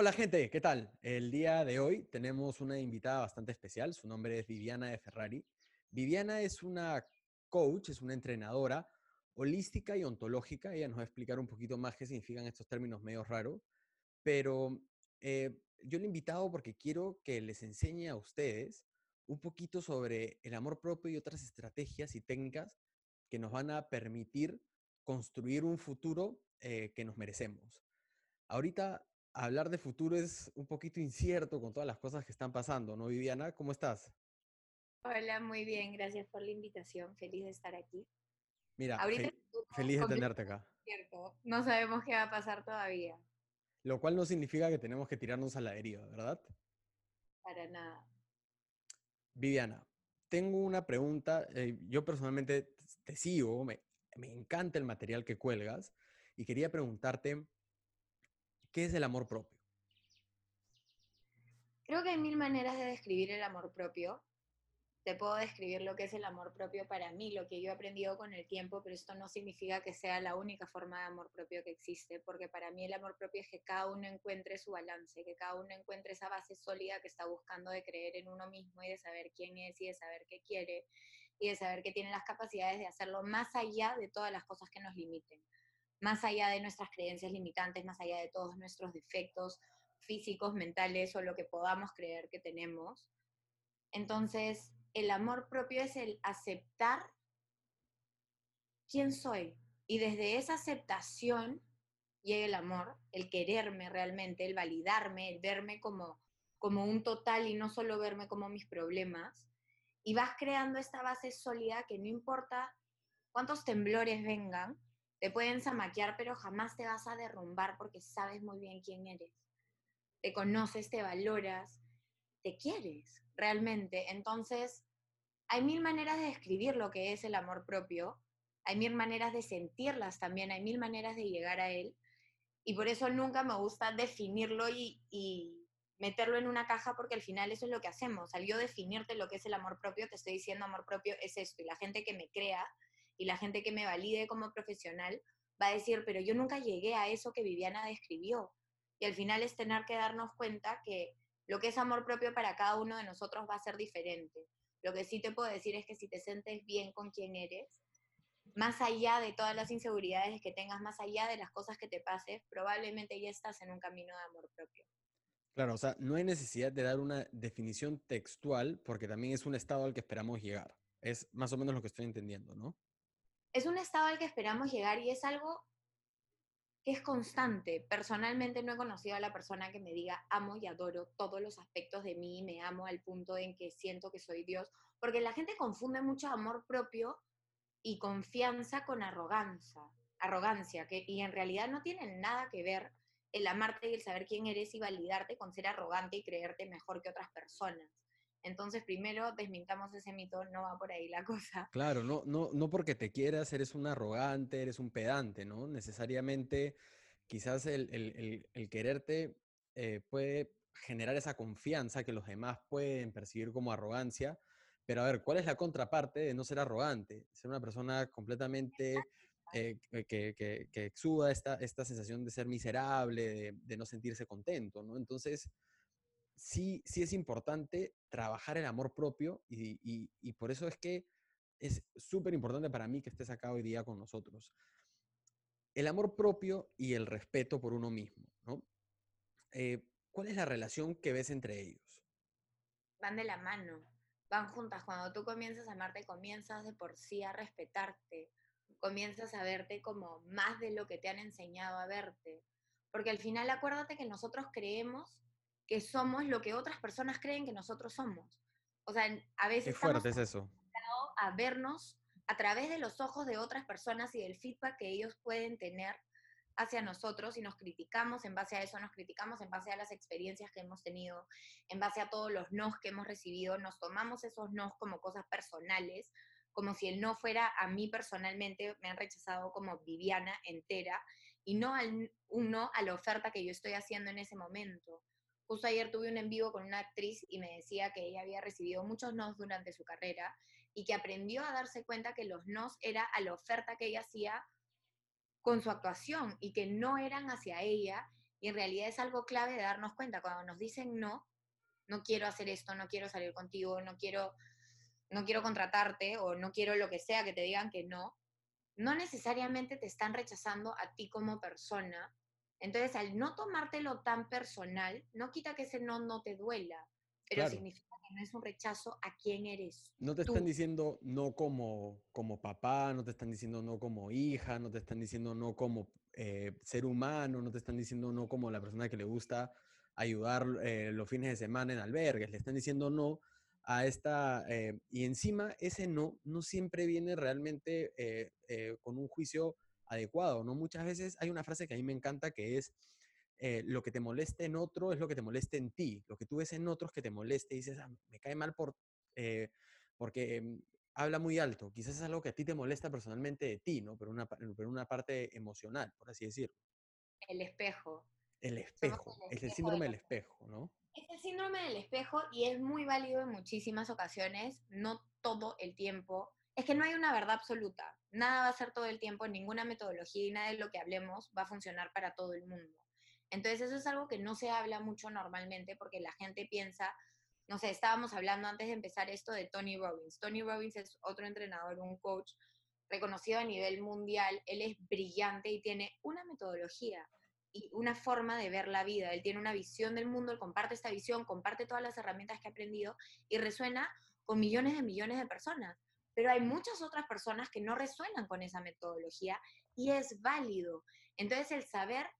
Hola gente, ¿qué tal? El día de hoy tenemos una invitada bastante especial, su nombre es Viviana de Ferrari. Viviana es una coach, es una entrenadora holística y ontológica. Ella nos va a explicar un poquito más qué significan estos términos medio raros, pero eh, yo le he invitado porque quiero que les enseñe a ustedes un poquito sobre el amor propio y otras estrategias y técnicas que nos van a permitir construir un futuro eh, que nos merecemos. Ahorita hablar de futuro es un poquito incierto con todas las cosas que están pasando, ¿no, Viviana? ¿Cómo estás? Hola, muy bien, gracias por la invitación, feliz de estar aquí. Mira, feliz de tenerte acá. Cierto, no sabemos qué va a pasar todavía. Lo cual no significa que tenemos que tirarnos a la deriva, ¿verdad? Para nada. Viviana, tengo una pregunta. Eh, yo personalmente te sigo, me, me encanta el material que cuelgas y quería preguntarte, ¿qué es el amor propio? Creo que hay mil maneras de describir el amor propio te puedo describir lo que es el amor propio para mí, lo que yo he aprendido con el tiempo, pero esto no significa que sea la única forma de amor propio que existe, porque para mí el amor propio es que cada uno encuentre su balance, que cada uno encuentre esa base sólida que está buscando de creer en uno mismo y de saber quién es y de saber qué quiere y de saber que tiene las capacidades de hacerlo más allá de todas las cosas que nos limiten, más allá de nuestras creencias limitantes, más allá de todos nuestros defectos físicos, mentales o lo que podamos creer que tenemos. Entonces, el amor propio es el aceptar quién soy. Y desde esa aceptación llega el amor, el quererme realmente, el validarme, el verme como, como un total y no solo verme como mis problemas. Y vas creando esta base sólida que no importa cuántos temblores vengan, te pueden zamaquear, pero jamás te vas a derrumbar porque sabes muy bien quién eres. Te conoces, te valoras, te quieres realmente. Entonces, hay mil maneras de describir lo que es el amor propio, hay mil maneras de sentirlas también, hay mil maneras de llegar a él. Y por eso nunca me gusta definirlo y, y meterlo en una caja porque al final eso es lo que hacemos. Al yo definirte lo que es el amor propio, te estoy diciendo amor propio es esto. Y la gente que me crea y la gente que me valide como profesional va a decir, pero yo nunca llegué a eso que Viviana describió. Y al final es tener que darnos cuenta que lo que es amor propio para cada uno de nosotros va a ser diferente. Lo que sí te puedo decir es que si te sientes bien con quien eres, más allá de todas las inseguridades que tengas, más allá de las cosas que te pases, probablemente ya estás en un camino de amor propio. Claro, o sea, no hay necesidad de dar una definición textual porque también es un estado al que esperamos llegar. Es más o menos lo que estoy entendiendo, ¿no? Es un estado al que esperamos llegar y es algo que es constante. Personalmente no he conocido a la persona que me diga amo y adoro todos los aspectos de mí, me amo al punto en que siento que soy Dios, porque la gente confunde mucho amor propio y confianza con arrogancia, arrogancia, que, y en realidad no tienen nada que ver el amarte y el saber quién eres y validarte con ser arrogante y creerte mejor que otras personas. Entonces, primero desmintamos ese mito, no va por ahí la cosa. Claro, no, no, no porque te quieras, eres un arrogante, eres un pedante, ¿no? Necesariamente, quizás el, quererte eh, puede generar esa confianza que los demás pueden percibir como arrogancia. Pero a ver, ¿cuál es la contraparte de no ser arrogante? Ser una persona completamente eh, que, que, exuda esta, esta sensación de ser miserable, de, de no sentirse contento, ¿no? Entonces, sí, sí es importante trabajar el amor propio y, por eso es que es súper importante para mí que estés acá hoy día con nosotros. El amor propio y el respeto por uno mismo, ¿no? Eh, ¿Cuál es la relación que ves entre ellos? Van de la mano, van juntas. Cuando tú comienzas a amarte, comienzas de por sí a respetarte, comienzas a verte como más de lo que te han enseñado a verte. Porque al final acuérdate que nosotros creemos que somos lo que otras personas creen que nosotros somos. O sea, a veces... Qué fuerte es eso. A vernos a través de los ojos de otras personas y del feedback que ellos pueden tener hacia nosotros y nos criticamos en base a eso, nos criticamos en base a las experiencias que hemos tenido, en base a todos los nos que hemos recibido, nos tomamos esos nos como cosas personales, como si el no fuera a mí personalmente, me han rechazado como Viviana entera, y no al, un no a la oferta que yo estoy haciendo en ese momento. Justo ayer tuve un en vivo con una actriz y me decía que ella había recibido muchos nos durante su carrera y que aprendió a darse cuenta que los nos era a la oferta que ella hacía con su actuación y que no eran hacia ella Y en realidad es algo clave de darnos cuenta. Cuando nos dicen no, no quiero hacer esto, no quiero salir contigo, no quiero, no quiero contratarte o no quiero lo que sea que te digan que no, no necesariamente te están rechazando a ti como persona. Entonces, al no tomártelo tan personal, no quita que ese no no te duela, pero significa que no es un rechazo a quién eres. No te están diciendo no como, como papá, no te están diciendo no como hija, no te están diciendo no como eh, ser humano, no te están diciendo no como la persona que le gusta ayudar eh, los fines de semana en albergues, le están diciendo no a esta, eh, y encima ese no, no siempre viene realmente con un juicio adecuado, ¿no? Muchas veces hay una frase que a mí me encanta que es, lo que te moleste en otro es lo que te moleste en ti, lo que tú ves en otros que te moleste y dices, ah, me cae mal por, porque mm, habla muy alto, quizás es algo que a ti te molesta personalmente de ti, ¿no? Pero una, pero una parte emocional, por así decirlo. El espejo. El espejo, es el síndrome del espejo, ¿no? Es el síndrome del espejo y es muy válido en muchísimas ocasiones, no todo el tiempo. Es que no hay una verdad absoluta. Nada va a ser todo el tiempo, ninguna metodología y nada de lo que hablemos va a funcionar para todo el mundo. Entonces eso es algo que no se habla mucho normalmente porque la gente piensa, no sé, estábamos hablando antes de empezar esto de Tony Robbins. Tony Robbins es otro entrenador, un coach reconocido a nivel mundial. Él es brillante y tiene una metodología y una forma de ver la vida. Él tiene una visión del mundo, él comparte esta visión, comparte todas las herramientas que ha aprendido y resuena con millones de millones de personas. Pero hay muchas otras personas que no resuenan con esa metodología y es válido. Entonces el saber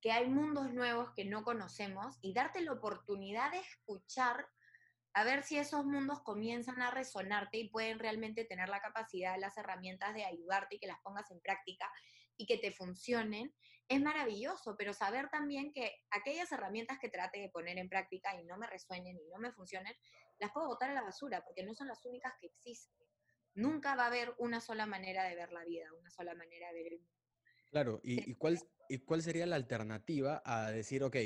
que hay mundos nuevos que no conocemos y darte la oportunidad de escuchar a ver si esos mundos comienzan a resonarte y pueden realmente tener la capacidad, las herramientas de ayudarte y que las pongas en práctica y que te funcionen, es maravilloso, pero saber también que aquellas herramientas que trate de poner en práctica y no me resuenen y no me funcionen, las puedo botar a la basura porque no son las únicas que existen. Nunca va a haber una sola manera de ver la vida, una sola manera de ver el mundo. Claro, ¿y, cuál, ¿y cuál sería la alternativa a decir, ok,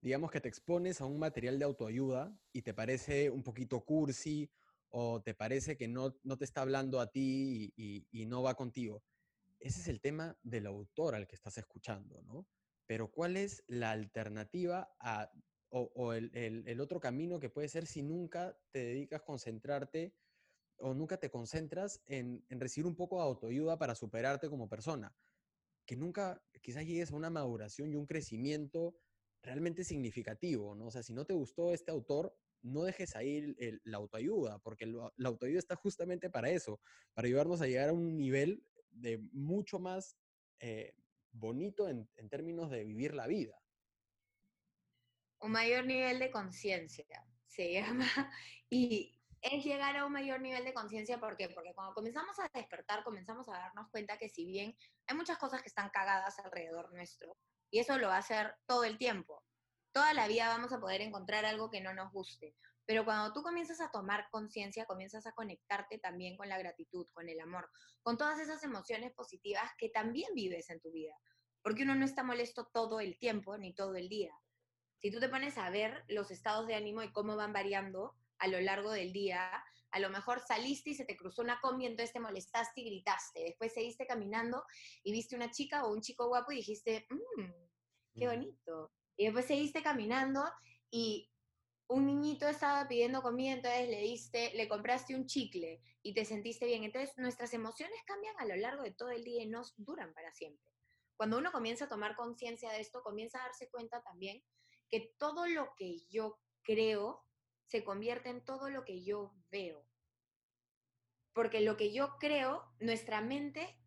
digamos que te expones a un material de autoayuda y te parece un poquito cursi o te parece que no, no te está hablando a ti y, y no va contigo? ese es el tema del autor al que estás escuchando, ¿no? Pero ¿cuál es la alternativa a, o, el, otro camino que puede ser si nunca te dedicas a concentrarte o nunca te concentras en, recibir un poco de autoayuda para superarte como persona? Que nunca quizás llegues a una maduración y un crecimiento realmente significativo, ¿no? O sea, si no te gustó este autor, no dejes ahí la autoayuda, porque la autoayuda está justamente para eso, para ayudarnos a llegar a un nivel de mucho más eh, bonito en, términos de vivir la vida. Un mayor nivel de conciencia se llama. Y es llegar a un mayor nivel de conciencia, ¿por qué? Porque cuando comenzamos a despertar, comenzamos a darnos cuenta que si bien hay muchas cosas que están cagadas alrededor nuestro, y eso lo va a hacer todo el tiempo, toda la vida vamos a poder encontrar algo que no nos guste. Pero cuando tú comienzas a tomar conciencia, comienzas a conectarte también con la gratitud, con el amor, con todas esas emociones positivas que también vives en tu vida. Porque uno no está molesto todo el tiempo ni todo el día. Si tú te pones a ver los estados de ánimo y cómo van variando a lo largo del día, a lo mejor saliste y se te cruzó una combi, entonces te molestaste y gritaste. Después seguiste caminando y viste una chica o un chico guapo y dijiste, mmm, qué bonito. Y después seguiste caminando y un niñito estaba pidiendo comida, entonces le diste, le compraste un chicle y te sentiste bien. Entonces nuestras emociones cambian a lo largo de todo el día y no duran para siempre. Cuando uno comienza a tomar conciencia de esto, comienza a darse cuenta también que todo lo que yo creo se convierte en todo lo que yo veo. Porque lo que yo creo, nuestra mente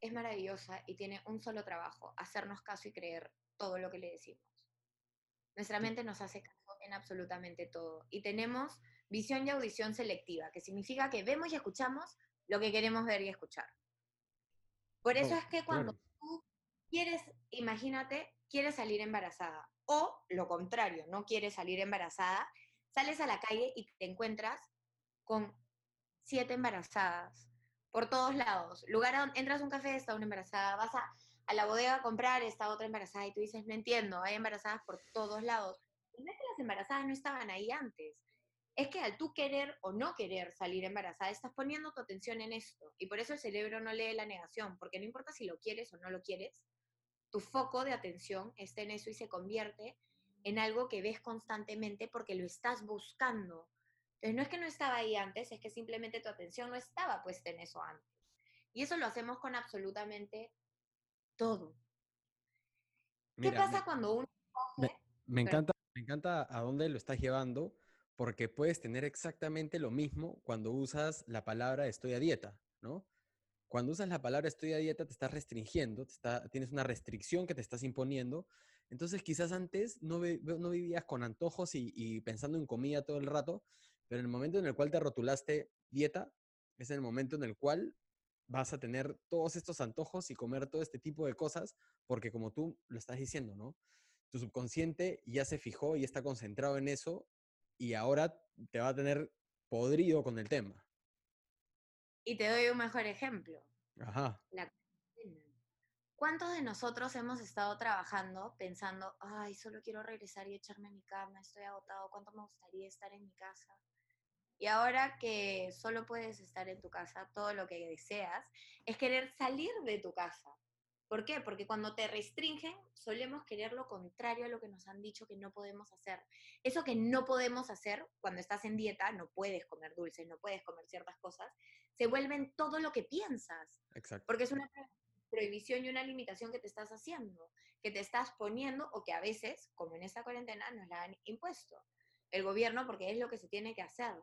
es maravillosa y tiene un solo trabajo, hacernos caso y creer todo lo que le decimos. Nuestra mente nos hace caso en absolutamente todo. Y tenemos visión y audición selectiva, que significa que vemos y escuchamos lo que queremos ver y escuchar. Por eso es que cuando tú quieres, imagínate, quieres salir embarazada, o lo contrario, no quieres salir embarazada, sales a la calle y te encuentras con siete embarazadas por todos lados. Lugar donde entras a un café, está una embarazada, vas a, a la bodega a comprar, está otra embarazada y tú dices, no entiendo, hay embarazadas por todos lados no es que las embarazadas no estaban ahí antes, es que al tú querer o no querer salir embarazada, estás poniendo tu atención en esto. Y por eso el cerebro no lee la negación, porque no importa si lo quieres o no lo quieres, tu foco de atención esté en eso y se convierte en algo que ves constantemente porque lo estás buscando. Entonces, no es que no estaba ahí antes, es que simplemente tu atención no estaba puesta en eso antes. Y eso lo hacemos con absolutamente todo. ¿Qué pasa cuando uno... Me, encanta, me encanta a dónde lo estás llevando, porque puedes tener exactamente lo mismo cuando usas la palabra estoy a dieta, ¿no? Cuando usas la palabra estoy a dieta, te estás restringiendo, te está, tienes una restricción que te estás imponiendo. Entonces, quizás antes no, no vivías con antojos y, pensando en comida todo el rato, pero en el momento en el cual te rotulaste dieta, es el momento en el cual vas a tener todos estos antojos y comer todo este tipo de cosas, porque como tú lo estás diciendo, ¿no? Tu subconsciente ya se fijó y está concentrado en eso y ahora te va a tener podrido con el tema. Y te doy un mejor ejemplo. Ajá. ¿Cuántos de nosotros hemos estado trabajando pensando, ay, solo quiero regresar y echarme en mi cama, estoy agotado, cuánto me gustaría estar en mi casa? Y ahora que solo puedes estar en tu casa, todo lo que deseas es querer salir de tu casa. ¿Por qué? Porque cuando te restringen, solemos querer lo contrario a lo que nos han dicho que no podemos hacer. Eso que no podemos hacer cuando estás en dieta, no puedes comer dulces, no puedes comer ciertas cosas, se vuelven todo lo que piensas. Exacto. Porque es una prohibición y una limitación que te estás haciendo, que te estás poniendo o que a veces, como en esta cuarentena, nos la han impuesto el gobierno porque es lo que se tiene que hacer.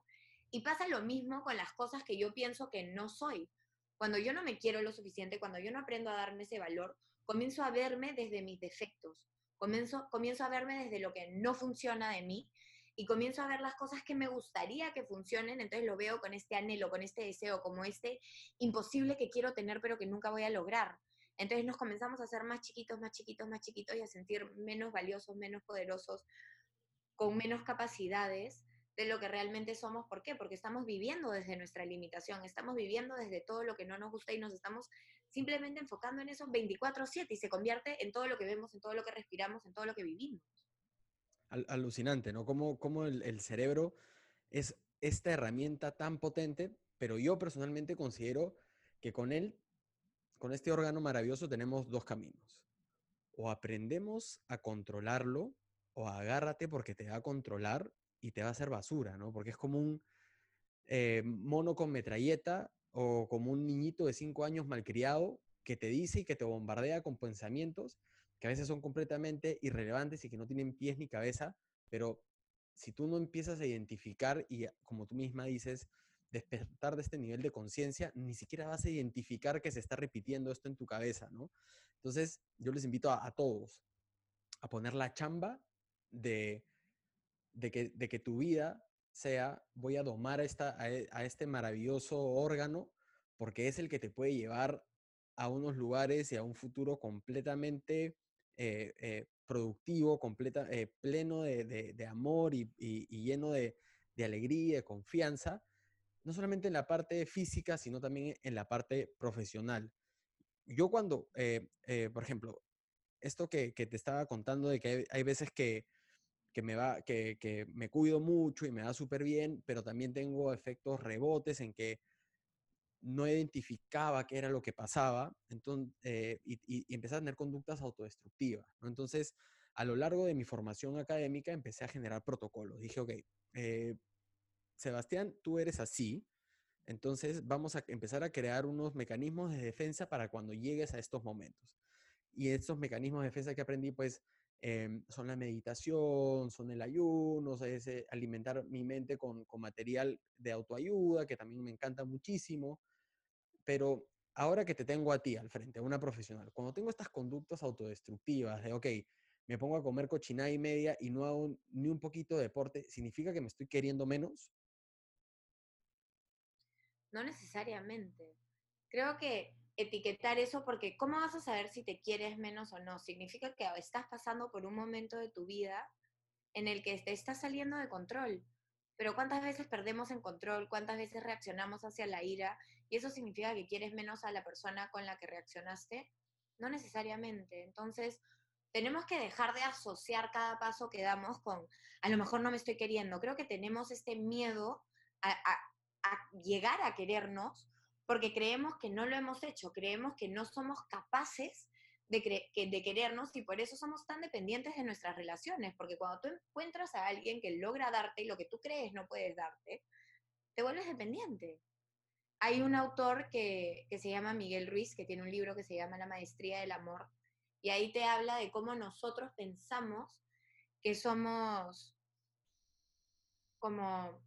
Y pasa lo mismo con las cosas que yo pienso que no soy. Cuando yo no me quiero lo suficiente, cuando yo no aprendo a darme ese valor, comienzo a verme desde mis defectos, comienzo, comienzo a verme desde lo que no funciona de mí y comienzo a ver las cosas que me gustaría que funcionen, entonces lo veo con este anhelo, con este deseo, como este imposible que quiero tener pero que nunca voy a lograr. Entonces nos comenzamos a hacer más chiquitos, más chiquitos, más chiquitos y a sentir menos valiosos, menos poderosos, con menos capacidades de lo que realmente somos. ¿Por qué? Porque estamos viviendo desde nuestra limitación, estamos viviendo desde todo lo que no nos gusta y nos estamos simplemente enfocando en esos 24/7 y se convierte en todo lo que vemos, en todo lo que respiramos, en todo lo que vivimos. Alucinante, ¿no? Como, como el, el cerebro es esta herramienta tan potente, pero yo personalmente considero que con él, con este órgano maravilloso, tenemos dos caminos. O aprendemos a controlarlo, o agárrate porque te va a controlar y te va a hacer basura, ¿no? Porque es como un eh, mono con metralleta o como un niñito de cinco años malcriado que te dice y que te bombardea con pensamientos que a veces son completamente irrelevantes y que no tienen pies ni cabeza, pero si tú no empiezas a identificar y, como tú misma dices, despertar de este nivel de conciencia, ni siquiera vas a identificar que se está repitiendo esto en tu cabeza, ¿no? Entonces, yo les invito a todos a poner la chamba de de que, de que tu vida sea, voy a domar a, esta, e, a, este maravilloso órgano porque es el que te puede llevar a unos lugares y a un futuro completamente eh, eh, productivo, completa, eh, pleno de, de, amor y, y, lleno de, de, alegría, de confianza, no solamente en la parte física, sino también en la parte profesional. Yo cuando, por ejemplo, esto que, que, te estaba contando de que hay, hay veces que que me, va, que, que me cuido mucho y me va súper bien, pero también tengo efectos rebotes en que no identificaba qué era lo que pasaba entonces, eh, y, y, empecé a tener conductas autodestructivas. Entonces, a lo largo de mi formación académica empecé a generar protocolos. Dije, ok, eh, Sebastián, tú eres así, entonces vamos a empezar a crear unos mecanismos de defensa para cuando llegues a estos momentos. Y estos mecanismos de defensa que aprendí, pues, Em, son la meditación, son el ayuno, es eh, alimentar mi mente con, con, material de autoayuda, que también me encanta muchísimo. Pero ahora que te tengo a ti al frente, a una profesional, cuando tengo estas conductas autodestructivas de, ok, me pongo a comer cochinada y media y no hago ni un poquito de deporte, ¿significa que me estoy queriendo menos? No necesariamente. Creo que etiquetar eso porque ¿cómo vas a saber si te quieres menos o no? Significa que estás pasando por un momento de tu vida en el que te estás saliendo de control. Pero ¿cuántas veces perdemos en control? ¿Cuántas veces reaccionamos hacia la ira? ¿Y eso significa que quieres menos a la persona con la que reaccionaste? No necesariamente. Entonces, tenemos que dejar de asociar cada paso que damos con, a lo mejor no me estoy queriendo. Creo que tenemos este miedo a, llegar a querernos porque creemos que no lo hemos hecho, creemos que no somos capaces de, de querernos y por eso somos tan dependientes de nuestras relaciones, porque cuando tú encuentras a alguien que logra darte lo que tú crees no puedes darte, te vuelves dependiente. Hay un autor que, que se llama Miguel Ruiz, que tiene un libro que se llama La Maestría del Amor, y ahí te habla de cómo nosotros pensamos que somos como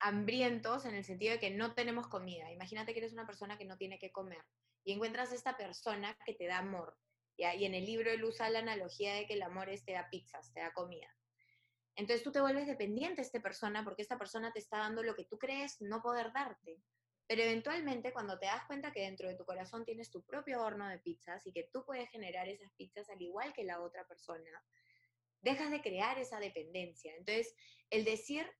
hambrientos en el sentido de que no tenemos comida. Imagínate que eres una persona que no tiene que comer y encuentras a esta persona que te da amor. Y en el libro él usa la analogía de que el amor es te da pizzas, te da comida. Entonces tú te vuelves dependiente de esta persona porque esta persona te está dando lo que tú crees no poder darte. Pero eventualmente cuando te das cuenta que dentro de tu corazón tienes tu propio horno de pizzas y que tú puedes generar esas pizzas al igual que la otra persona, dejas de crear esa dependencia. Entonces, el decir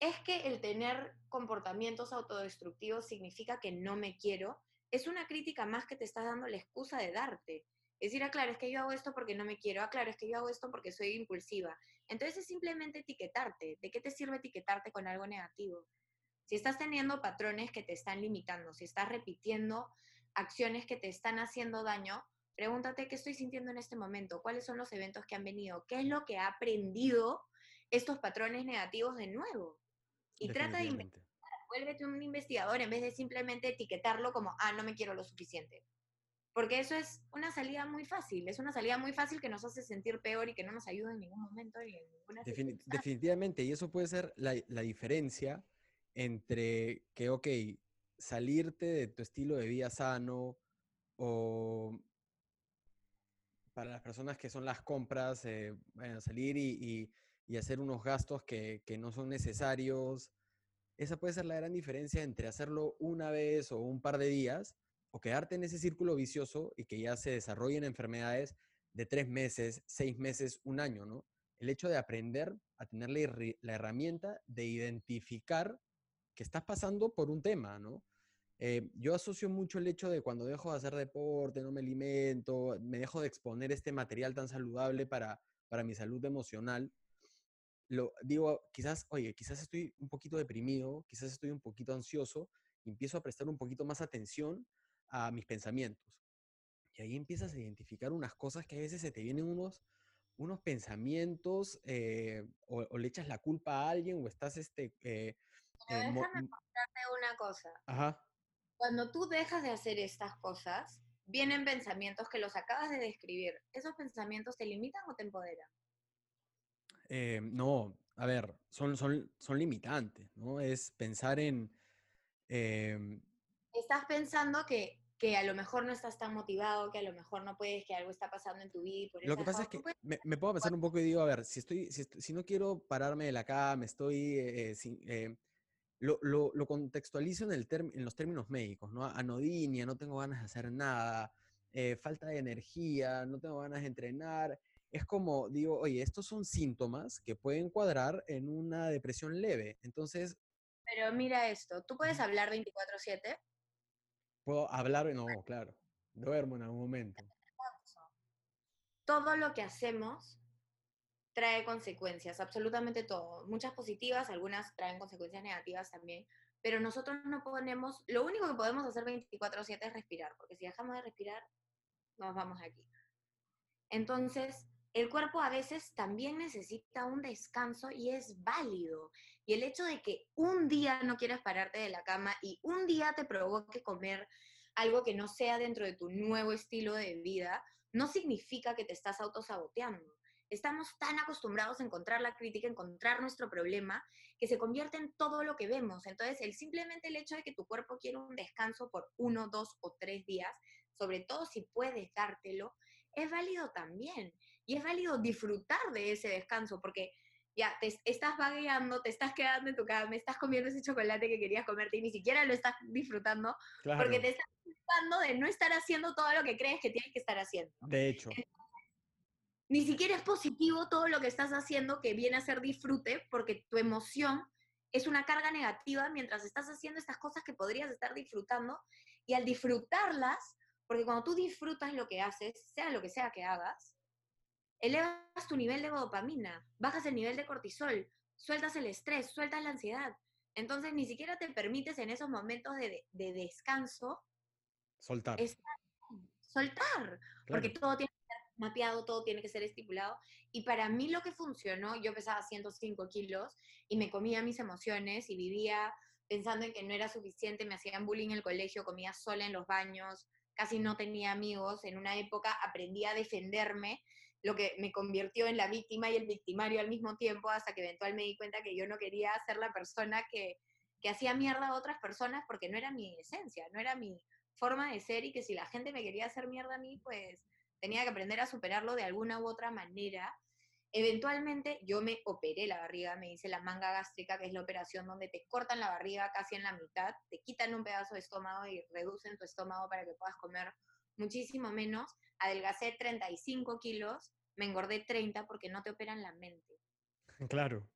es que el tener comportamientos autodestructivos significa que no me quiero, es una crítica más que te estás dando la excusa de darte. Es decir, ah, claro, es que yo hago esto porque no me quiero, ah, claro, es que yo hago esto porque soy impulsiva. Entonces es simplemente etiquetarte. ¿De qué te sirve etiquetarte con algo negativo? Si estás teniendo patrones que te están limitando, si estás repitiendo acciones que te están haciendo daño, pregúntate qué estoy sintiendo en este momento, cuáles son los eventos que han venido, qué es lo que ha aprendido estos patrones negativos de nuevo. Y trata de investigar, vuélvete un investigador en vez de simplemente etiquetarlo como, ah, no me quiero lo suficiente. Porque eso es una salida muy fácil, es una salida muy fácil que nos hace sentir peor y que no nos ayuda en ningún momento. definitivamente, y eso puede ser la, la diferencia entre que, ok, salirte de tu estilo de vida sano o para las personas que son las compras, eh, salir y, y, hacer unos gastos que, que, no son necesarios. Esa puede ser la gran diferencia entre hacerlo una vez o un par de días o quedarte en ese círculo vicioso y que ya se desarrollen enfermedades de tres meses, seis meses, un año, ¿no? El hecho de aprender a tener la, herramienta de identificar que estás pasando por un tema, ¿no? Eh, yo asocio mucho el hecho de cuando dejo de hacer deporte, no me alimento, me dejo de exponer este material tan saludable para, para mi salud emocional. Lo digo, quizás, oye, quizás estoy un poquito deprimido, quizás estoy un poquito ansioso, empiezo a prestar un poquito más atención a mis pensamientos. Y ahí empiezas a identificar unas cosas que a veces se te vienen unos, unos pensamientos eh, o, le echas la culpa a alguien o estás este... Eh, déjame contarte una cosa. Ajá. Cuando tú dejas de hacer estas cosas, vienen pensamientos que los acabas de describir. ¿Esos pensamientos te limitan o te empoderan? Eh, no, a ver, son, son, son limitantes, ¿no? Es pensar en... Em, estás pensando que, que, a lo mejor no estás tan motivado, que a lo mejor no puedes, que algo está pasando en tu vida. por lo que pasa es que me, puedo pensar un poco y digo, a ver, si, estoy, si, no quiero pararme de la cama, estoy... Eh, sin, eh, lo, lo, lo, contextualizo en, el en los términos médicos, ¿no? Anodinia, no tengo ganas de hacer nada, eh, falta de energía, no tengo ganas de entrenar. Es como, digo, oye, estos son síntomas que pueden cuadrar en una depresión leve. Entonces... Pero mira esto, ¿tú puedes hablar 24/7? Puedo hablar, no, claro. Duermo en algún momento. Todo lo que hacemos trae consecuencias, absolutamente todo. Muchas positivas, algunas traen consecuencias negativas también, pero nosotros no ponemos, lo único que podemos hacer 24/7 es respirar, porque si dejamos de respirar, nos vamos aquí. Entonces, el cuerpo a veces también necesita un descanso y es válido. Y el hecho de que un día no quieras pararte de la cama y un día te provoque comer algo que no sea dentro de tu nuevo estilo de vida, no significa que te estás autosaboteando. Estamos tan acostumbrados a encontrar la crítica, encontrar nuestro problema, que se convierte en todo lo que vemos. Entonces, el, simplemente el hecho de que tu cuerpo quiera un descanso por uno, dos o tres días, sobre todo si puedes dártelo, es válido también. Y es válido disfrutar de ese descanso, porque ya te estás vagueando, te estás quedando en tu cama, estás comiendo ese chocolate que querías comerte y ni siquiera lo estás disfrutando, porque te estás disfrutando de no estar haciendo todo lo que crees que tienes que estar haciendo. De hecho. Ni siquiera es positivo todo lo que estás haciendo que viene a ser disfrute, porque tu emoción es una carga negativa mientras estás haciendo estas cosas que podrías estar disfrutando, y al disfrutarlas, porque cuando tú disfrutas lo que haces, sea lo que sea que hagas, elevas tu nivel de dopamina, bajas el nivel de cortisol, sueltas el estrés, sueltas la ansiedad. Entonces ni siquiera te permites en esos momentos de, descanso soltar. soltar, porque todo tiene mapeado, todo tiene que ser estipulado. Y para mí lo que funcionó, yo pesaba 105 kilos y me comía mis emociones y vivía pensando en que no era suficiente, me hacían bullying en el colegio, comía sola en los baños, casi no tenía amigos, en una época aprendí a defenderme, lo que me convirtió en la víctima y el victimario al mismo tiempo, hasta que eventualmente me di cuenta que yo no quería ser la persona que, que hacía mierda a otras personas porque no era mi esencia, no era mi forma de ser y que si la gente me quería hacer mierda a mí, pues tenía que aprender a superarlo de alguna u otra manera Eventualmente yo me operé la barriga, me hice la manga gástrica, que es la operación donde te cortan la barriga casi en la mitad, te quitan un pedazo de estómago y reducen tu estómago para que puedas comer muchísimo menos. Adelgacé 35 kilos, me engordé 30 porque no te operan la mente. Claro.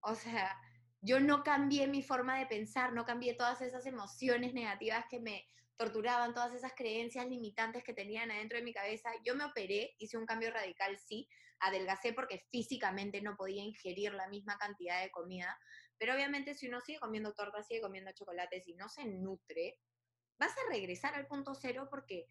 O sea, yo no cambié mi forma de pensar, no cambié todas esas emociones negativas que me torturaban, todas esas creencias limitantes que tenían adentro de mi cabeza. Yo me operé, hice un cambio radical, sí, adelgacé porque físicamente no podía ingerir la misma cantidad de comida, pero obviamente si uno sigue comiendo tortas, sigue comiendo chocolates y no se nutre, vas a regresar al punto cero porque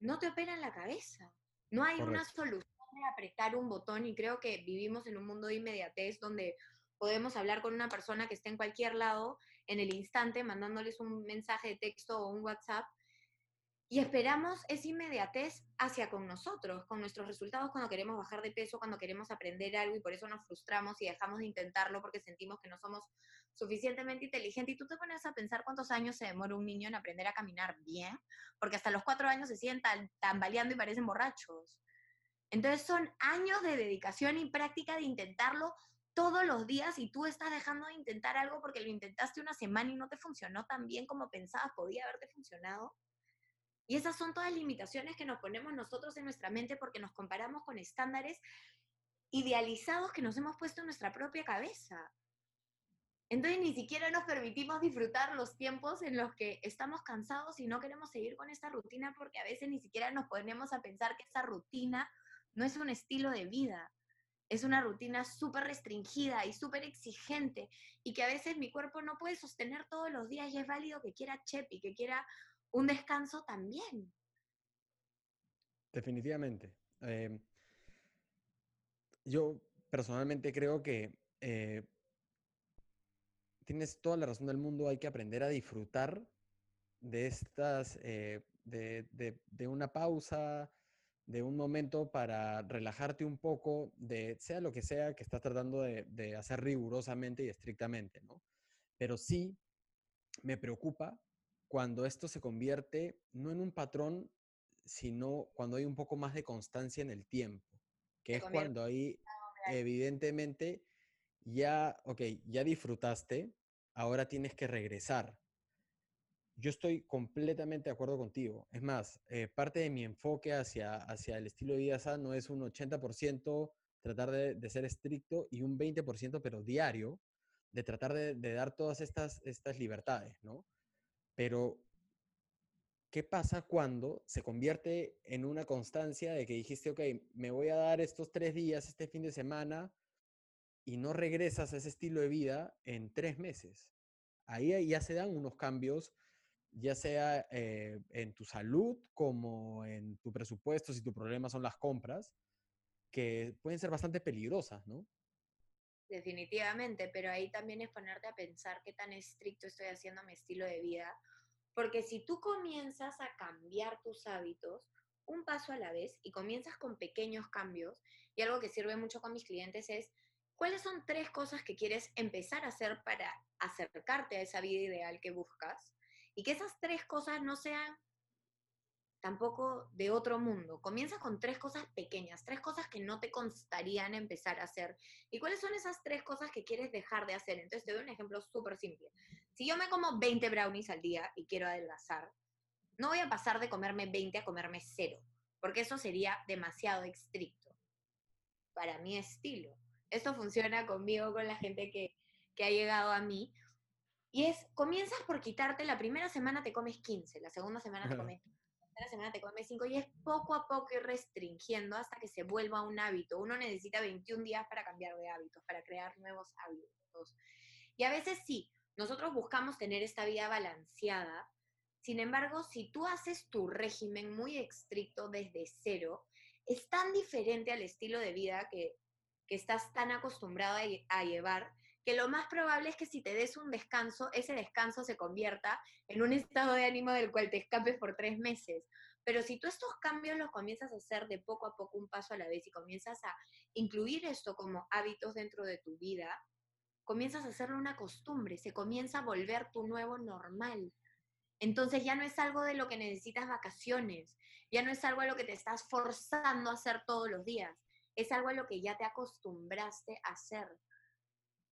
no te operan la cabeza. No hay una solución de apretar un botón y creo que vivimos en un mundo de inmediatez donde podemos hablar con una persona que esté en cualquier lado en el instante, mandándoles un mensaje de texto o un WhatsApp, y esperamos esa inmediatez hacia con nosotros, con nuestros resultados cuando queremos bajar de peso, cuando queremos aprender algo y por eso nos frustramos y dejamos de intentarlo porque sentimos que no somos suficientemente inteligentes. Y tú te pones a pensar cuántos años se demora un niño en aprender a caminar bien, porque hasta los cuatro años se siguen tambaleando y parecen borrachos. Entonces son años de dedicación y práctica de intentarlo todos los días y tú estás dejando de intentar algo porque lo intentaste una semana y no te funcionó tan bien como pensabas podía haberte funcionado. Y esas son todas limitaciones que nos ponemos nosotros en nuestra mente porque nos comparamos con estándares idealizados que nos hemos puesto en nuestra propia cabeza. Entonces ni siquiera nos permitimos disfrutar los tiempos en los que estamos cansados y no queremos seguir con esta rutina porque a veces ni siquiera nos ponemos a pensar que esa rutina no es un estilo de vida es una rutina súper restringida y súper exigente y que a veces mi cuerpo no puede sostener todos los días y es válido que quiera chepi, que quiera un descanso también. Definitivamente. Em, yo personalmente creo que eh, tienes toda la razón del mundo, hay que aprender a disfrutar de estas, eh, de una pausa, de un momento para relajarte un poco de sea lo que sea que estás tratando de, hacer rigurosamente y estrictamente, ¿no? Pero sí me preocupa cuando esto se convierte no en un patrón, sino cuando hay un poco más de constancia en el tiempo, que es cuando ahí evidentemente ya, ok, ya disfrutaste, ahora tienes que regresar yo estoy completamente de acuerdo contigo. Es más, eh, parte de mi enfoque hacia, hacia el estilo de vida sano es un 80% tratar de, ser estricto y un 20%, pero diario, de tratar de, dar todas estas, estas libertades, ¿no? Pero, ¿qué pasa cuando se convierte en una constancia de que dijiste, ok, me voy a dar estos tres días, este fin de semana, y no regresas a ese estilo de vida en tres meses? Ahí ya se dan unos cambios ya sea eh, en tu salud como en tu presupuesto, si tu problema son las compras, que pueden ser bastante peligrosas, ¿no? Definitivamente, pero ahí también es ponerte a pensar qué tan estricto estoy haciendo mi estilo de vida, porque si tú comienzas a cambiar tus hábitos un paso a la vez y comienzas con pequeños cambios, y algo que sirve mucho con mis clientes es, ¿cuáles son tres cosas que quieres empezar a hacer para acercarte a esa vida ideal que buscas? Y que esas tres cosas no sean tampoco de otro mundo. Comienza con tres cosas pequeñas, tres cosas que no te constarían empezar a hacer. ¿Y cuáles son esas tres cosas que quieres dejar de hacer? Entonces te doy un ejemplo súper simple. Si yo me como 20 brownies al día y quiero adelgazar, no voy a pasar de comerme 20 a comerme cero, porque eso sería demasiado estricto para mi estilo. Esto funciona conmigo, con la gente que, que ha llegado a mí, y es, comienzas por quitarte, la primera semana te comes 15, la segunda semana te comes la tercera semana te comes 5 y es poco a poco ir restringiendo hasta que se vuelva un hábito. Uno necesita 21 días para cambiar de hábitos, para crear nuevos hábitos. Y a veces sí, nosotros buscamos tener esta vida balanceada, Sin embargo, si tú haces tu régimen muy estricto desde cero, es tan diferente al estilo de vida que, que estás tan acostumbrado a, a llevar que lo más probable es que si te des un descanso, ese descanso se convierta en un estado de ánimo del cual te escapes por tres meses. Pero si tú estos cambios los comienzas a hacer de poco a poco, un paso a la vez, y comienzas a incluir esto como hábitos dentro de tu vida, comienzas a hacerlo una costumbre, se comienza a volver tu nuevo normal. Entonces ya no es algo de lo que necesitas vacaciones, ya no es algo a lo que te estás forzando a hacer todos los días, es algo a lo que ya te acostumbraste a hacer.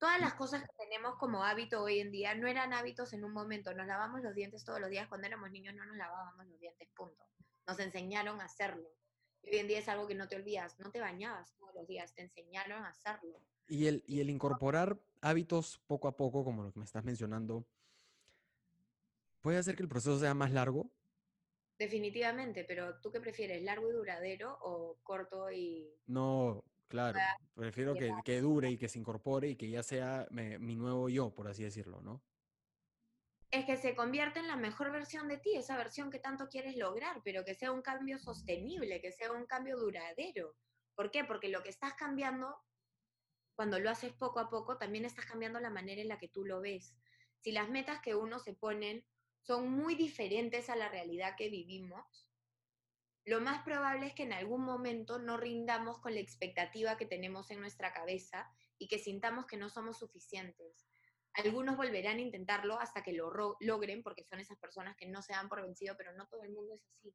Todas las cosas que tenemos como hábito hoy en día no eran hábitos en un momento. Nos lavamos los dientes todos los días. Cuando éramos niños no nos lavábamos los dientes, punto. Nos enseñaron a hacerlo. hoy en día es algo que no te olvidas. No te bañabas todos los días, te enseñaron a hacerlo. Y el, y el incorporar hábitos poco a poco, como lo que me estás mencionando, ¿puede hacer que el proceso sea más largo? Definitivamente, pero ¿tú qué prefieres, largo y duradero o corto y... No, Claro, prefiero que, que, dure y que se incorpore y que ya sea mi nuevo yo, por así decirlo, ¿no? Es que se convierte en la mejor versión de ti, esa versión que tanto quieres lograr, pero que sea un cambio sostenible, que sea un cambio duradero. ¿Por qué? Porque lo que estás cambiando, cuando lo haces poco a poco, también estás cambiando la manera en la que tú lo ves. Si las metas que uno se ponen son muy diferentes a la realidad que vivimos, lo más probable es que en algún momento no rindamos con la expectativa que tenemos en nuestra cabeza y que sintamos que no somos suficientes. Algunos volverán a intentarlo hasta que lo logren, porque son esas personas que no se dan por vencido, pero no todo el mundo es así.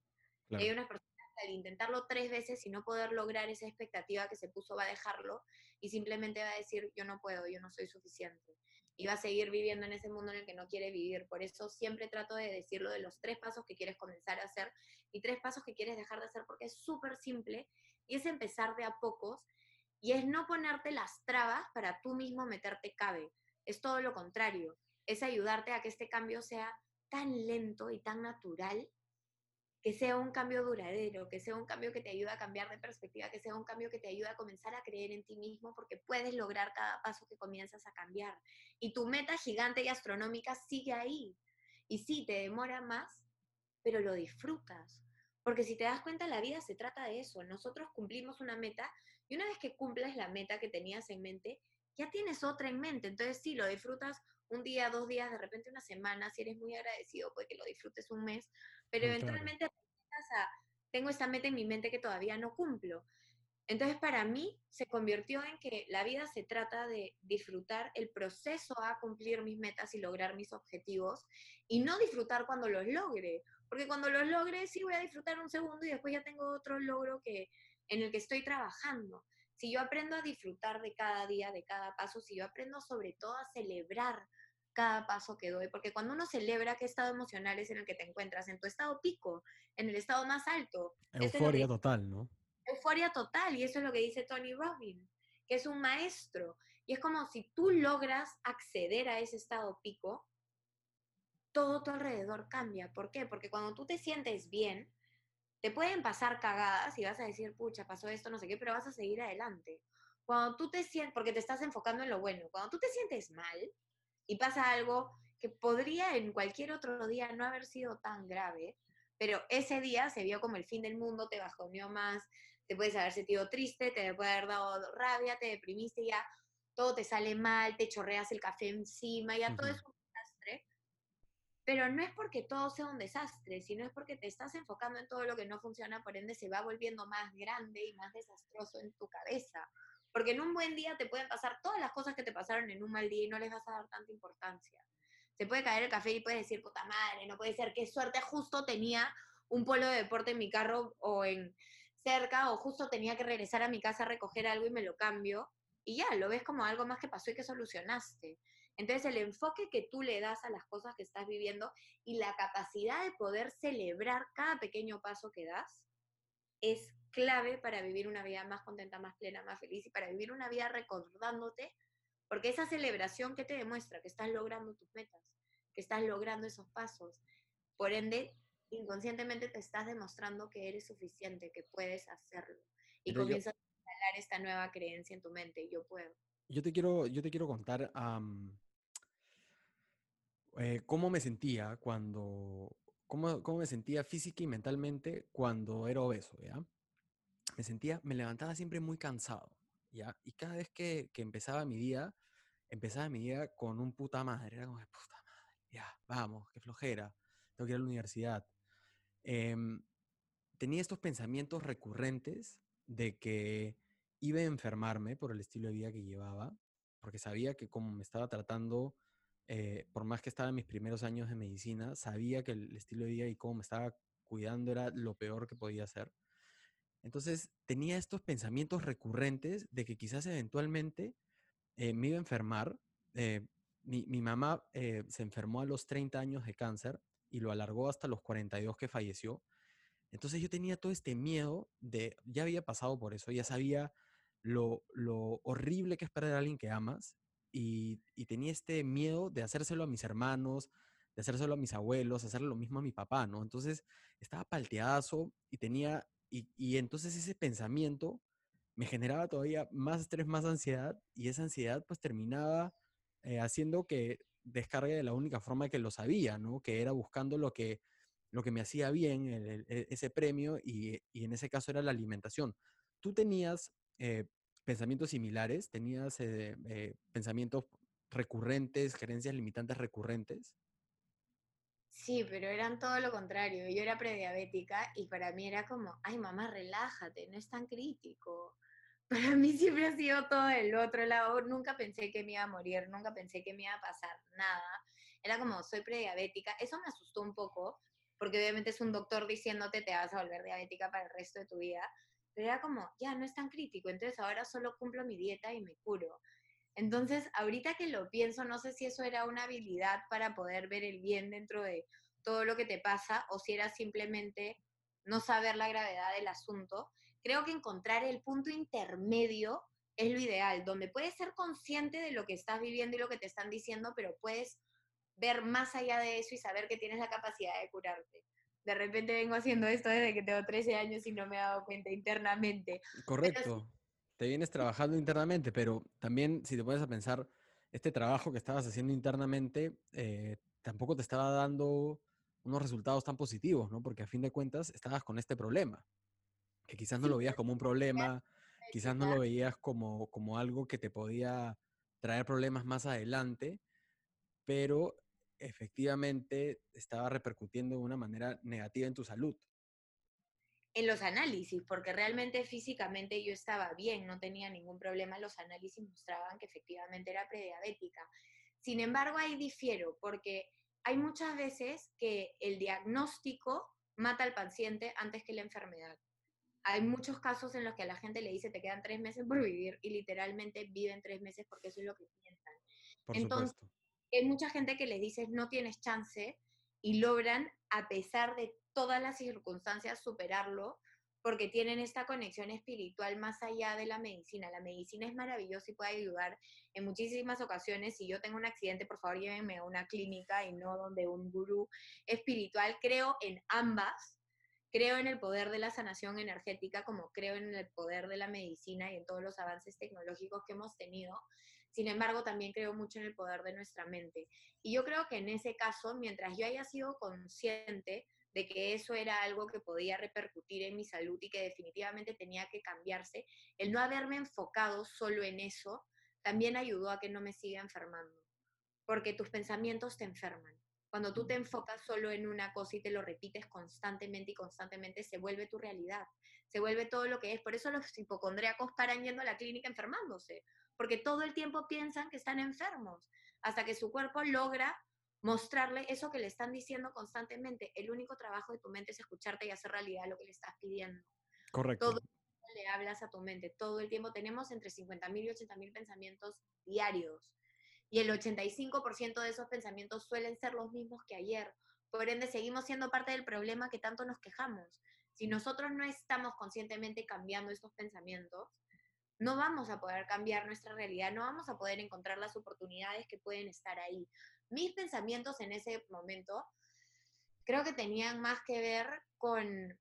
Hay unas personas que al intentarlo tres veces y no poder lograr esa expectativa que se puso va a dejarlo y simplemente va a decir, yo no puedo, yo no soy suficiente y va a seguir viviendo en ese mundo en el que no quiere vivir. Por eso siempre trato de decirlo de los tres pasos que quieres comenzar a hacer y tres pasos que quieres dejar de hacer porque es súper simple y es empezar de a pocos y es no ponerte las trabas para tú mismo meterte cabe. Es todo lo contrario, es ayudarte a que este cambio sea tan lento y tan natural que sea un cambio duradero, que sea un cambio que te ayude a cambiar de perspectiva, que sea un cambio que te ayude a comenzar a creer en ti mismo, porque puedes lograr cada paso que comienzas a cambiar. Y tu meta gigante y astronómica sigue ahí. Y sí, te demora más, pero lo disfrutas. Porque si te das cuenta, la vida se trata de eso. Nosotros cumplimos una meta y una vez que cumples la meta que tenías en mente, ya tienes otra en mente. Entonces sí, lo disfrutas un día, dos días, de repente una semana, si eres muy agradecido, puede que lo disfrutes un mes, pero eventualmente tengo esta meta en mi mente que todavía no cumplo. Entonces, para mí se convirtió en que la vida se trata de disfrutar el proceso a cumplir mis metas y lograr mis objetivos y no disfrutar cuando los logre, porque cuando los logre sí voy a disfrutar un segundo y después ya tengo otro logro que en el que estoy trabajando. Si yo aprendo a disfrutar de cada día, de cada paso, si yo aprendo sobre todo a celebrar cada paso que doy, porque cuando uno celebra qué estado emocional es en el que te encuentras, en tu estado pico, en el estado más alto. Euforia total, ¿no? Euforia total, y eso es lo que dice Tony Robbins, que es un maestro. Y es como si tú logras acceder a ese estado pico, todo tu alrededor cambia. ¿Por qué? Porque cuando tú te sientes bien, te pueden pasar cagadas y vas a decir, pucha, pasó esto, no sé qué, pero vas a seguir adelante. Cuando tú te sientes, porque te estás enfocando en lo bueno, cuando tú te sientes mal, y pasa algo que podría en cualquier otro día no haber sido tan grave, pero ese día se vio como el fin del mundo, te bajoneó más, te puedes haber sentido triste, te puede haber dado rabia, te deprimiste, ya todo te sale mal, te chorreas el café encima, ya todo es un desastre. Pero no es porque todo sea un desastre, sino es porque te estás enfocando en todo lo que no funciona, por ende se va volviendo más grande y más desastroso en tu cabeza. Porque en un buen día te pueden pasar todas las cosas que te pasaron en un mal día y no les vas a dar tanta importancia. Se puede caer el café y puedes decir, puta madre, no puede ser, qué suerte, justo tenía un polo de deporte en mi carro o en cerca, o justo tenía que regresar a mi casa a recoger algo y me lo cambio. Y ya, lo ves como algo más que pasó y que solucionaste. Entonces el enfoque que tú le das a las cosas que estás viviendo y la capacidad de poder celebrar cada pequeño paso que das es clave para vivir una vida más contenta, más plena, más feliz y para vivir una vida recordándote, porque esa celebración que te demuestra que estás logrando tus metas, que estás logrando esos pasos, por ende, inconscientemente te estás demostrando que eres suficiente, que puedes hacerlo. Y comienzas a instalar esta nueva creencia en tu mente, yo puedo. Yo te quiero, yo te quiero contar eh, cómo me sentía cuando, cómo, cómo me sentía física y mentalmente cuando era obeso, ¿ya? Me sentía, me levantaba siempre muy cansado, ¿ya? Y cada vez que, que empezaba mi día, empezaba mi día con un puta madre, era como, puta madre, ya, vamos, qué flojera, tengo que ir a la universidad. Em, tenía estos pensamientos recurrentes de que iba a enfermarme por el estilo de vida que llevaba, porque sabía que como me estaba tratando, eh, por más que estaba en mis primeros años de medicina, sabía que el estilo de vida y cómo me estaba cuidando era lo peor que podía hacer. Entonces tenía estos pensamientos recurrentes de que quizás eventualmente eh, me iba a enfermar. Eh, mi, mi, mamá se enfermó a los 30 años de cáncer y lo alargó hasta los 42 que falleció. Entonces yo tenía todo este miedo de, ya había pasado por eso, ya sabía lo, horrible que es perder a alguien que amas y, tenía este miedo de hacérselo a mis hermanos, de hacérselo a mis abuelos, hacerle lo mismo a mi papá, ¿no? Entonces estaba palteadazo y tenía, y, entonces ese pensamiento me generaba todavía más estrés, más ansiedad y esa ansiedad pues terminaba eh, haciendo que descargue de la única forma que lo sabía, ¿no? Que era buscando lo que, lo que me hacía bien, e, ese premio y, y, en ese caso era la alimentación. ¿Tú tenías eh, pensamientos similares? ¿Tenías eh, pensamientos recurrentes, gerencias limitantes recurrentes? Sí, pero eran todo lo contrario. Yo era prediabética y para mí era como, ay mamá, relájate, no es tan crítico. Para mí siempre ha sido todo el otro lado. Nunca pensé que me iba a morir, nunca pensé que me iba a pasar nada. Era como, soy prediabética. Eso me asustó un poco, porque obviamente es un doctor diciéndote te vas a volver diabética para el resto de tu vida pero era como, ya, no es tan crítico, entonces ahora solo cumplo mi dieta y me curo. Entonces, ahorita que lo pienso, no sé si eso era una habilidad para poder ver el bien dentro de todo lo que te pasa o si era simplemente no saber la gravedad del asunto. Creo que encontrar el punto intermedio es lo ideal, donde puedes ser consciente de lo que estás viviendo y lo que te están diciendo, pero puedes ver más allá de eso y saber que tienes la capacidad de curarte de repente vengo haciendo esto desde que tengo 13 años y no me he dado cuenta internamente. Correcto. Te vienes trabajando internamente, pero también si te pones a pensar, este trabajo que estabas haciendo internamente eh, tampoco te estaba dando unos resultados tan positivos, ¿no? Porque a fin de cuentas estabas con este problema, que quizás no lo veías como un problema, quizás no lo veías como, como algo que te podía traer problemas más adelante, pero efectivamente estaba repercutiendo de una manera negativa en tu salud. En los análisis, porque realmente físicamente yo estaba bien, no tenía ningún problema, los análisis mostraban que efectivamente era prediabética. Sin embargo, ahí difiero, porque hay muchas veces que el diagnóstico mata al paciente antes que la enfermedad. Hay muchos casos en los que a la gente le dice te quedan tres meses por vivir y literalmente viven tres meses porque eso es lo que piensan. Por Entonces, hay mucha gente que les dice no tienes chance y logran, a pesar de todas las circunstancias, superarlo porque tienen esta conexión espiritual más allá de la medicina. La medicina es maravillosa y puede ayudar en muchísimas ocasiones. Si yo tengo un accidente, por favor llévenme a una clínica y no donde un gurú espiritual. Creo en ambas. Creo en el poder de la sanación energética como creo en el poder de la medicina y en todos los avances tecnológicos que hemos tenido. Sin embargo, también creo mucho en el poder de nuestra mente. Y yo creo que en ese caso, mientras yo haya sido consciente de que eso era algo que podía repercutir en mi salud y que definitivamente tenía que cambiarse, el no haberme enfocado solo en eso también ayudó a que no me siga enfermando, porque tus pensamientos te enferman. Cuando tú te enfocas solo en una cosa y te lo repites constantemente y constantemente, se vuelve tu realidad, se vuelve todo lo que es. Por eso los hipocondríacos paran yendo a la clínica enfermándose, porque todo el tiempo piensan que están enfermos, hasta que su cuerpo logra mostrarle eso que le están diciendo constantemente. El único trabajo de tu mente es escucharte y hacer realidad lo que le estás pidiendo. Correcto. Todo el tiempo le hablas a tu mente, todo el tiempo tenemos entre 50.000 y 80.000 pensamientos diarios y el 85% de esos pensamientos suelen ser los mismos que ayer. Por ende, seguimos siendo parte del problema que tanto nos quejamos. Si nosotros no estamos conscientemente cambiando estos pensamientos, no vamos a poder cambiar nuestra realidad, no vamos a poder encontrar las oportunidades que pueden estar ahí. Mis pensamientos en ese momento creo que tenían más que ver con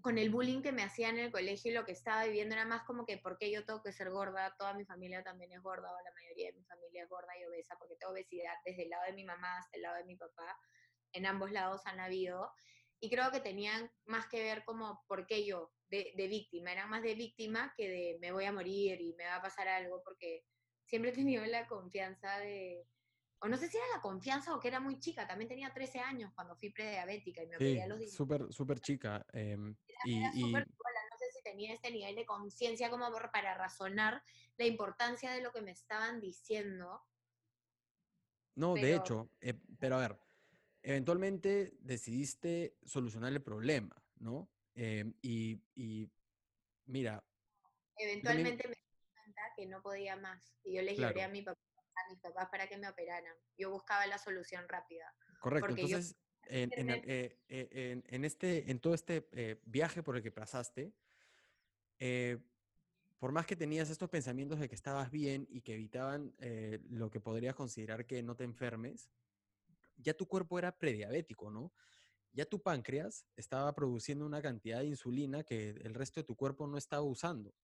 con el bullying que me hacían en el colegio y lo que estaba viviendo era más como que, ¿por qué yo tengo que ser gorda? Toda mi familia también es gorda, o la mayoría de mi familia es gorda y obesa, porque tengo obesidad desde el lado de mi mamá hasta el lado de mi papá. en ambos lados han habido, y creo que tenían más que ver como por qué yo, de, de víctima, era más de víctima que de me voy a morir y me va a pasar algo, porque siempre he tenido la confianza de, o no sé si era la confianza o que era muy chica, también tenía 13 años cuando fui prediabética y me Sí, a los 10. súper, súper chica. em, y, Era y- súper sola, no sé si tenía este nivel de conciencia como para razonar la importancia de lo que me estaban diciendo. no, de hecho, eh, pero a ver, eventualmente decidiste solucionar el problema, ¿no? Em, y, y mira, Eventualmente me di cuenta que no podía más y yo lloré Claro. a, mi papá, a mis papás para que me operaran. Yo buscaba la solución rápida. correcto. porque yo- Entonces, en, en eh, eh, en- en este, en todo este eh, viaje por el que pasaste, eh, por más que tenías estos pensamientos de que estabas bien y que evitaban eh, lo que podrías considerar que no te enfermes, ya tu cuerpo era prediabético, ¿no? Ya tu páncreas estaba produciendo una cantidad de insulina que el resto de tu cuerpo no estaba usando.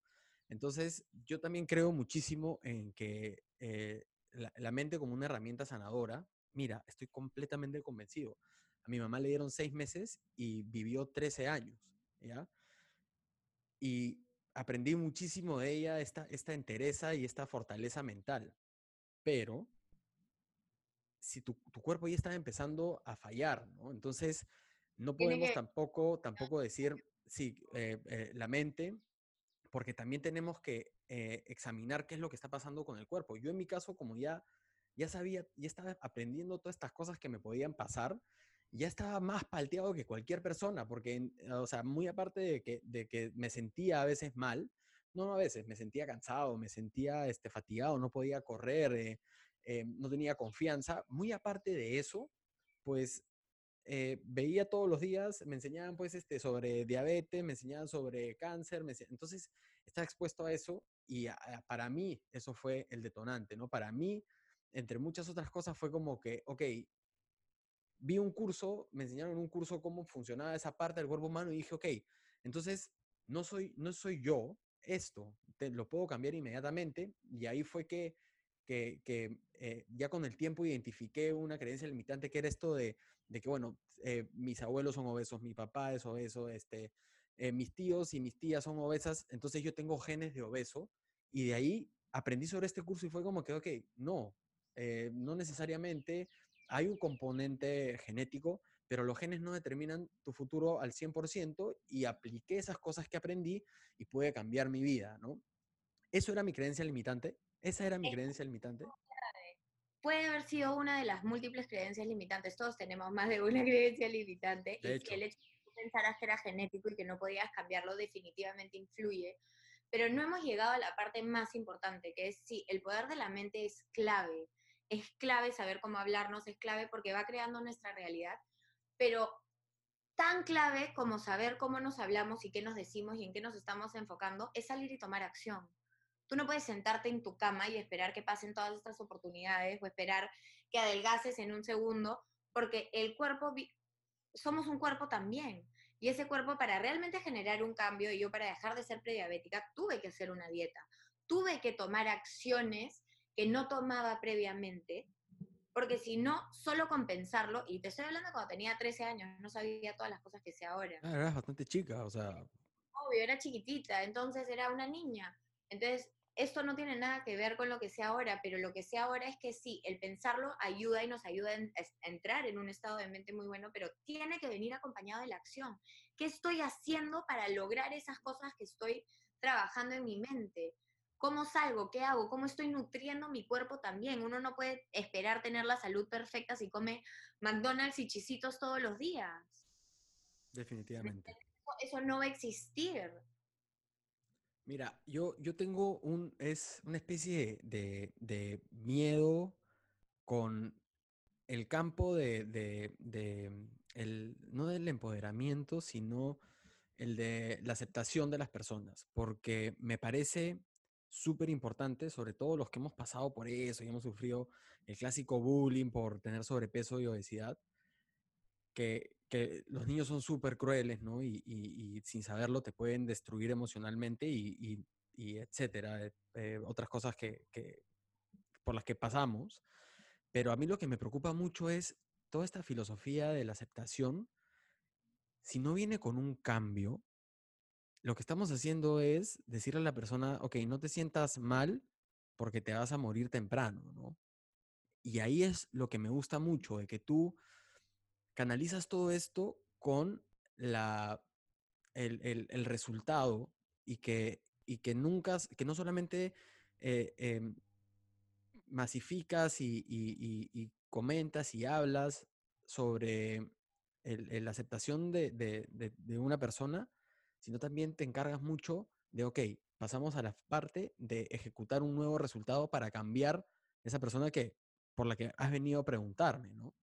Entonces, yo también creo muchísimo en que eh, la, la mente como una herramienta sanadora, mira, estoy completamente convencido. A mi mamá le dieron seis meses y vivió 13 años, ¿ya? Y aprendí muchísimo de ella, esta, esta entereza y esta fortaleza mental. Pero si tu, tu cuerpo ya está empezando a fallar, ¿no? Entonces, no podemos que- tampoco, tampoco decir, sí, eh, eh, la mente, porque también tenemos que eh, examinar qué es lo que está pasando con el cuerpo. Yo en mi caso, como ya, ya sabía, ya estaba aprendiendo todas estas cosas que me podían pasar, ya estaba más palteado que cualquier persona, porque, en- o sea, muy aparte de que, de que me sentía a veces mal, no, no a veces, me sentía cansado, me sentía este, fatigado, no podía correr, eh, eh, no tenía confianza. Muy aparte de eso, pues eh, veía todos los días, me enseñaban pues este, sobre diabetes, me enseñaban sobre cáncer, me ense- entonces estaba expuesto a eso y a- para mí eso fue el detonante, ¿no? Para mí, entre muchas otras cosas, fue como que, ok, vi un curso, me enseñaron un curso cómo funcionaba esa parte del cuerpo humano y dije, ok, entonces no soy, no soy yo esto, te- lo puedo cambiar inmediatamente y ahí fue que, que, que, eh, ya con el tiempo identifiqué una creencia limitante que era esto de, de que, bueno, eh, mis abuelos son obesos, mi papá es obeso, este, eh, mis tíos y mis tías son obesas, entonces yo tengo genes de obeso y de ahí aprendí sobre este curso y fue como que, ok, no, eh, no necesariamente hay un componente genético, pero los genes no determinan tu futuro al 100% y apliqué esas cosas que aprendí y pude cambiar mi vida, ¿no? Eso era mi creencia limitante, esa era mi Es- creencia limitante. Puede haber sido una de las múltiples creencias limitantes. Todos tenemos más de una creencia limitante. De y hecho. si el hecho de que tú pensaras que era genético y que no podías cambiarlo definitivamente influye. Pero no hemos llegado a la parte más importante, que es sí, el poder de la mente es clave. Es clave saber cómo hablarnos, es clave porque va creando nuestra realidad. Pero tan clave como saber cómo nos hablamos y qué nos decimos y en qué nos estamos enfocando es salir y tomar acción. Tú no puedes sentarte en tu cama y esperar que pasen todas estas oportunidades o esperar que adelgaces en un segundo, porque el cuerpo, somos un cuerpo también. Y ese cuerpo para realmente generar un cambio, y yo para dejar de ser prediabética, tuve que hacer una dieta. Tuve que tomar acciones que no tomaba previamente, porque si no, solo compensarlo, y te estoy hablando cuando tenía 13 años, no sabía todas las cosas que sé ahora Ah, eras bastante chica, o sea, obvio, era chiquitita, entonces era una niña. Entonces, esto no tiene nada que ver con lo que sé ahora, pero lo que sé ahora es que sí, el pensarlo ayuda y nos ayuda a entrar en un estado de mente muy bueno, pero tiene que venir acompañado de la acción. ¿Qué estoy haciendo para lograr esas cosas que estoy trabajando en mi mente? ¿Cómo salgo? ¿Qué hago? ¿Cómo estoy nutriendo mi cuerpo también? Uno no puede esperar tener la salud perfecta si come McDonald's y chisitos todos los días. definitivamente. Eso no va a existir. Mira, yo, yo tengo un, es una especie de, de miedo con el campo de, de- mm, el, no del empoderamiento, sino el de la aceptación de las personas, porque me parece súper importante, sobre todo los que hemos pasado por eso y hemos sufrido el clásico bullying por tener sobrepeso y obesidad, que, los niños son súper crueles, ¿no? Y, sin saberlo te pueden destruir emocionalmente y, y- etcétera, eh, otras cosas que, que- por las que pasamos. Pero a mí lo que me preocupa mucho es toda esta filosofía de la aceptación, si no viene con un cambio, lo que estamos haciendo es decirle a la persona, ok, no te sientas mal porque te vas a morir temprano, ¿no? Y ahí es lo que me gusta mucho, de que tú canalizas todo esto con la, el, resultado y que, y que nunca, que no solamente eh, em, masificas y, comentas y hablas sobre la aceptación de, de, una persona, sino también te encargas mucho de, ok, pasamos a la parte de ejecutar un nuevo resultado para cambiar esa persona que, por la que has venido a preguntarme, ¿no?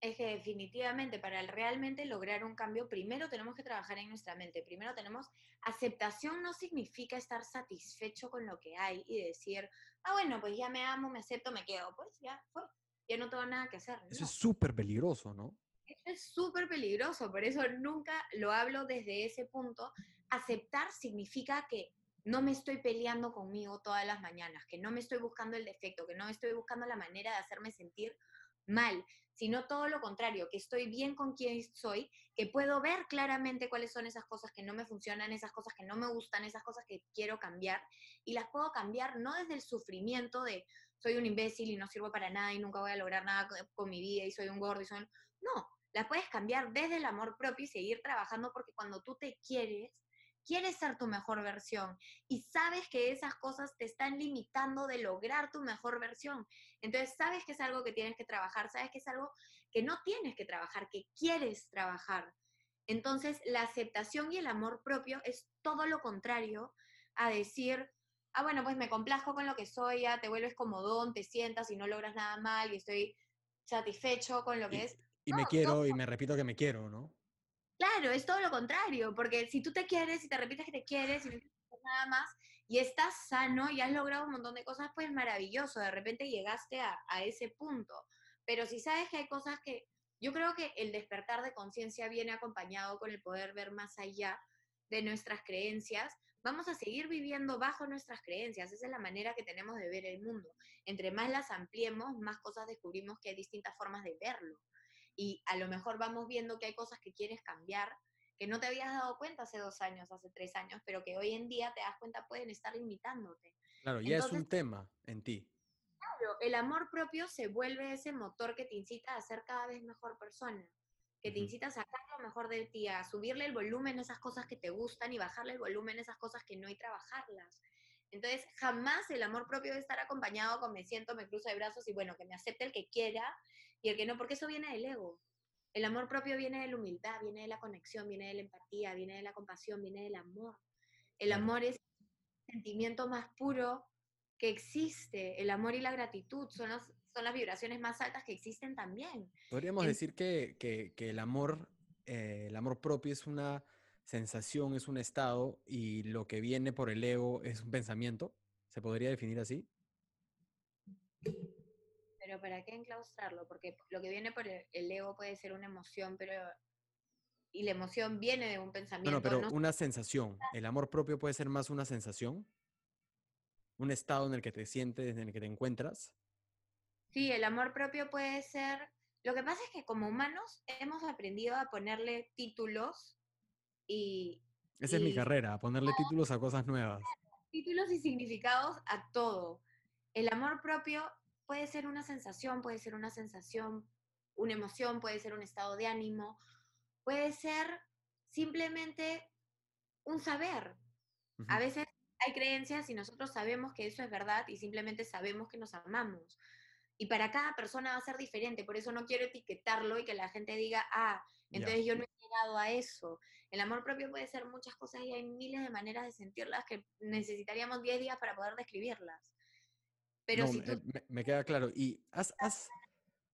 Es que definitivamente para realmente lograr un cambio, primero tenemos que trabajar en nuestra mente. Primero tenemos aceptación no significa estar satisfecho con lo que hay y decir, ah, bueno, pues ya me amo, me acepto, me quedo. Pues ya fue, ya no tengo nada que hacer. Eso es súper peligroso, ¿no? Eso es súper peligroso, por eso nunca lo hablo desde ese punto. Aceptar significa que no me estoy peleando conmigo todas las mañanas, que no me estoy buscando el defecto, que no estoy buscando la manera de hacerme sentir mal, sino todo lo contrario, que estoy bien con quien soy, que puedo ver claramente cuáles son esas cosas que no me funcionan, esas cosas que no me gustan, esas cosas que quiero cambiar, y las puedo cambiar no desde el sufrimiento de soy un imbécil y no sirvo para nada y nunca voy a lograr nada con mi vida y soy un gordo y soy... No, las puedes cambiar desde el amor propio y seguir trabajando porque cuando tú te quieres, quieres ser tu mejor versión y sabes que esas cosas te están limitando de lograr tu mejor versión. Entonces sabes que es algo que tienes que trabajar, sabes que es algo que no tienes que trabajar, que quieres trabajar. Entonces la aceptación y el amor propio es todo lo contrario a decir, ah, bueno, pues me complazco con lo que soy, ya te vuelves comodón, te sientas y no logras nada mal y estoy satisfecho con lo que es. Y me quiero y me repito que me quiero, ¿no? Claro, es todo lo contrario, porque si tú te quieres y te repites que te quieres y no nada más y estás sano y has logrado un montón de cosas, pues maravilloso, de repente llegaste a, a ese punto. Pero si sabes que hay cosas que yo creo que el despertar de conciencia viene acompañado con el poder ver más allá de nuestras creencias, vamos a seguir viviendo bajo nuestras creencias. Esa es la manera que tenemos de ver el mundo. Entre más las ampliemos, más cosas descubrimos que hay distintas formas de verlo y a lo mejor vamos viendo que hay cosas que quieres cambiar, que no te habías dado cuenta hace dos años, hace tres años, pero que hoy en día te das cuenta pueden estar limitándote. Claro, ya es un tema en ti. Claro, el amor propio se vuelve ese motor que te incita a ser cada vez mejor persona, que te incita a sacar lo mejor de ti, a subirle el volumen a esas cosas que te gustan y bajarle el volumen a esas cosas que no hay trabajarlas. Entonces, jamás el amor propio debe estar acompañado con me siento, me cruzo de brazos y bueno, que me acepte el que quiera y el que no, porque eso viene del ego. El amor propio viene de la humildad, viene de la conexión, viene de la empatía, viene de la compasión, viene del amor. El amor es el sentimiento más puro que existe. El amor y la gratitud son, son las vibraciones más altas que existen también. Podríamos decir que, que, el, amor, eh, el amor propio es una sensación, es un estado y lo que viene por el ego es un pensamiento. ¿Se podría definir así? Pero ¿para qué enclaustrarlo? Porque lo que viene por el, ego puede ser una emoción, pero... Y la emoción viene de un pensamiento. No, pero una sensación. ¿El amor propio puede ser más una sensación? ¿Un estado en el que te sientes, en el que te encuentras? Sí, el amor propio puede ser... Lo que pasa es que como humanos hemos aprendido a ponerle títulos y... Esa es mi carrera, a ponerle títulos a cosas nuevas. Títulos y significados a todo. El amor propio puede ser una sensación, puede ser una sensación, una emoción, puede ser un estado de ánimo, puede ser simplemente un saber. A veces hay creencias y nosotros sabemos que eso es verdad y simplemente sabemos que nos amamos. Y para cada persona va a ser diferente, por eso no quiero etiquetarlo y que la gente diga, ah, entonces yo no he llegado a eso. El amor propio puede ser muchas cosas y hay miles de maneras de sentirlas que necesitaríamos 10 días para poder describirlas. Pero si tú... me, queda claro. ¿Y has, has,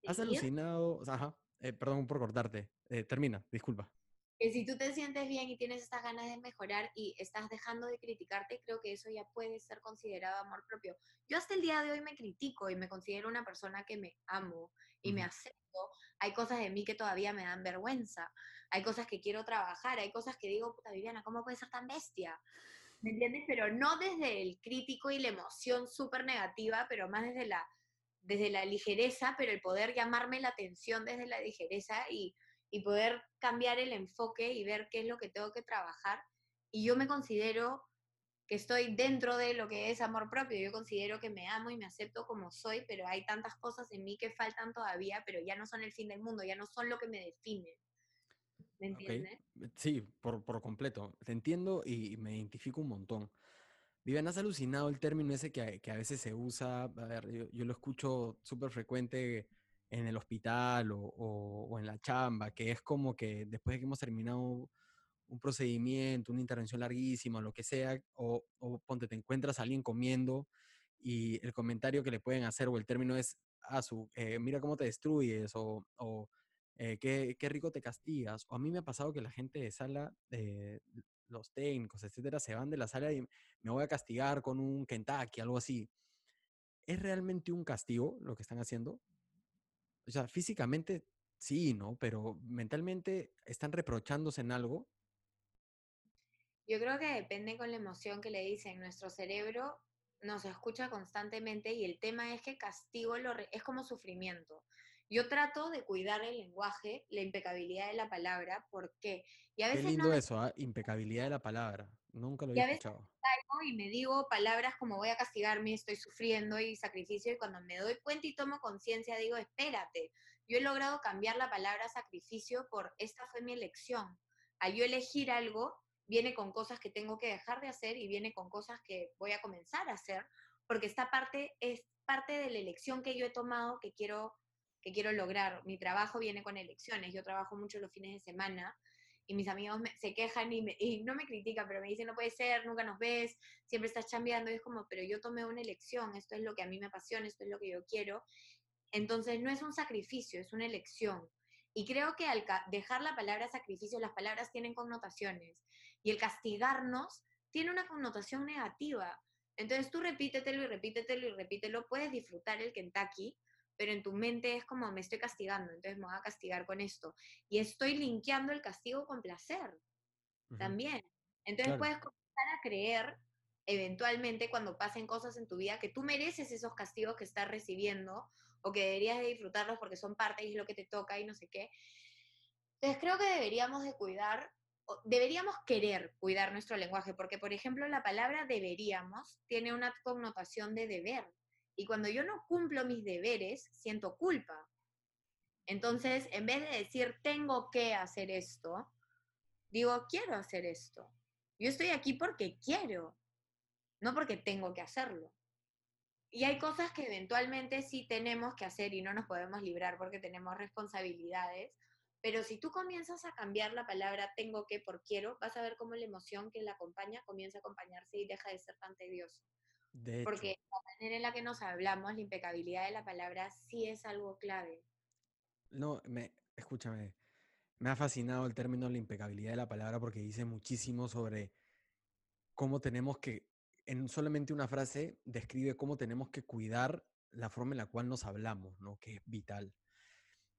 has alucinado? Ajá, eh, perdón por cortarte. Eh, termina, disculpa. Que si tú te sientes bien y tienes estas ganas de mejorar y estás dejando de criticarte, creo que eso ya puede ser considerado amor propio. Yo hasta el día de hoy me critico y me considero una persona que me amo y me acepto. Hay cosas de mí que todavía me dan vergüenza. Hay cosas que quiero trabajar. Hay cosas que digo, puta Viviana, ¿cómo puedes ser tan bestia? ¿Me entiendes? Pero no desde el crítico y la emoción súper negativa, pero más desde la desde la ligereza, pero el poder llamarme la atención desde la ligereza y, y poder cambiar el enfoque y ver qué es lo que tengo que trabajar. Y yo me considero que estoy dentro de lo que es amor propio. Yo considero que me amo y me acepto como soy, pero hay tantas cosas en mí que faltan todavía, pero ya no son el fin del mundo, ya no son lo que me define. ¿Me entiendes? Sí, por, por, completo. Te entiendo y me identifico un montón. Vivian, ¿has alucinado el término ese que, que a veces se usa? A ver, yo, yo lo escucho súper frecuente en el hospital o, o, o en la chamba, que es como que después de que hemos terminado un procedimiento, una intervención larguísima, lo que sea, o, o, ponte, te encuentras a alguien comiendo y el comentario que le pueden hacer o el término es, ah, su, eh, mira cómo te destruyes, o, o eh, qué, qué, rico te castigas. O a mí me ha pasado que la gente de sala, eh, los técnicos, etcétera, se van de la sala y me voy a castigar con un Kentucky, algo así. ¿Es realmente un castigo lo que están haciendo? O sea, físicamente sí, ¿no? Pero mentalmente están reprochándose en algo yo creo que depende con la emoción que le dicen. Nuestro cerebro nos escucha constantemente y el tema es que castigo lo es como sufrimiento. Yo trato de cuidar el lenguaje, la impecabilidad de la palabra, ¿por qué? Y a veces qué lindo eso, ¿eh? impecabilidad de la palabra. Nunca lo he escuchado. y me digo palabras como voy a castigarme, estoy sufriendo y sacrificio, y cuando me doy cuenta y tomo conciencia, digo, espérate, yo he logrado cambiar la palabra sacrificio por esta fue mi elección. Al yo elegir algo, viene con cosas que tengo que dejar de hacer y viene con cosas que voy a comenzar a hacer, porque esta parte es parte de la elección que yo he tomado que quiero, que quiero lograr. Mi trabajo viene con elecciones, yo trabajo mucho los fines de semana y mis amigos se quejan y, y, no me critican, pero me dicen, no puede ser, nunca nos ves, siempre estás chambeando, y es como, pero yo tomé una elección, esto es lo que a mí me apasiona, esto es lo que yo quiero. Entonces no es un sacrificio, es una elección. Y creo que al dejar la palabra sacrificio, las palabras tienen connotaciones. Y el castigarnos tiene una connotación negativa. Entonces tú repítetelo y repítetelo y repítelo. Puedes disfrutar el Kentucky, pero en tu mente es como me estoy castigando, entonces me voy a castigar con esto. Y estoy linkeando el castigo con placer también. Entonces puedes comenzar a creer eventualmente cuando pasen cosas en tu vida que tú mereces esos castigos que estás recibiendo o que deberías de disfrutarlos porque son parte y es lo que te toca y no sé qué. Entonces creo que deberíamos de cuidar deberíamos querer cuidar nuestro lenguaje, porque por ejemplo la palabra deberíamos tiene una connotación de deber. Y cuando yo no cumplo mis deberes, siento culpa. Entonces, en vez de decir tengo que hacer esto, digo quiero hacer esto. Yo estoy aquí porque quiero, no porque tengo que hacerlo. Y hay cosas que eventualmente sí tenemos que hacer y no nos podemos librar porque tenemos responsabilidades, pero si tú comienzas a cambiar la palabra tengo que por quiero, vas a ver cómo la emoción que la acompaña comienza a acompañarse y deja de ser tan tedioso. Porque la manera en la que nos hablamos, la impecabilidad de la palabra sí es algo clave. No, me, escúchame, me ha fascinado el término la impecabilidad de la palabra porque dice muchísimo sobre cómo tenemos que, en solamente una frase, describe cómo tenemos que cuidar la forma en la cual nos hablamos, ¿no? Que es vital.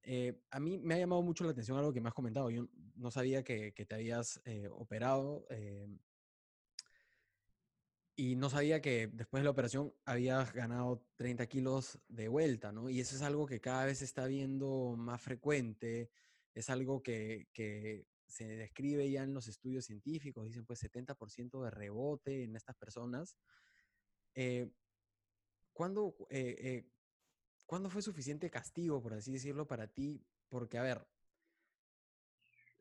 Eh, a mí me ha llamado mucho la atención algo que me has comentado. Yo no sabía que, te habías eh, operado eh, y no sabía que después de la operación habías ganado 30 kilos de vuelta, ¿no? Y eso es algo que cada vez se está viendo más frecuente, es algo que, que se describe ya en los estudios científicos, dicen pues 70% de rebote en estas personas. ¿Cuándo, ¿Cuándo fue suficiente castigo, por así decirlo, para ti? Porque, a ver,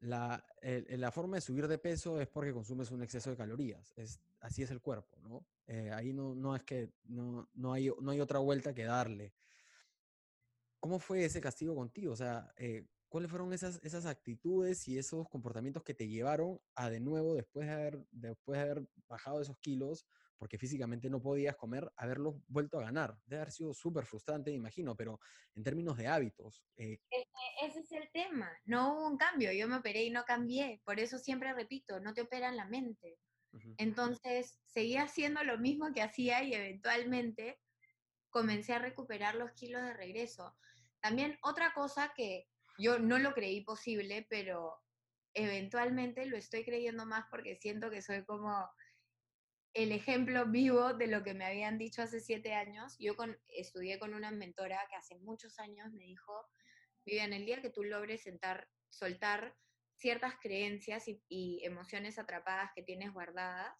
la, la, forma de subir de peso es porque consumes un exceso de calorías. Es, así es el cuerpo, ¿no? Eh, ahí no, no, es que no, no, hay, no hay otra vuelta que darle. ¿Cómo fue ese castigo contigo? O sea, eh, ¿cuáles fueron esas, esas actitudes y esos comportamientos que te llevaron a de nuevo, después de haber, después de haber bajado esos kilos, porque físicamente no podías comer, haberlos vuelto a ganar. Debe haber sido súper frustrante, me imagino, pero en términos de hábitos. Eh ese es el tema. No hubo un cambio. Yo me operé y no cambié. Por eso siempre repito, no te operan la mente. Entonces, seguía haciendo lo mismo que hacía y eventualmente comencé a recuperar los kilos de regreso. También otra cosa que yo no lo creí posible, pero eventualmente lo estoy creyendo más porque siento que soy como el ejemplo vivo de lo que me habían dicho hace siete años. Yo con, estudié con una mentora que hace muchos años me dijo, Vivian, el día que tú logres sentar, soltar ciertas creencias y, y emociones atrapadas que tienes guardadas,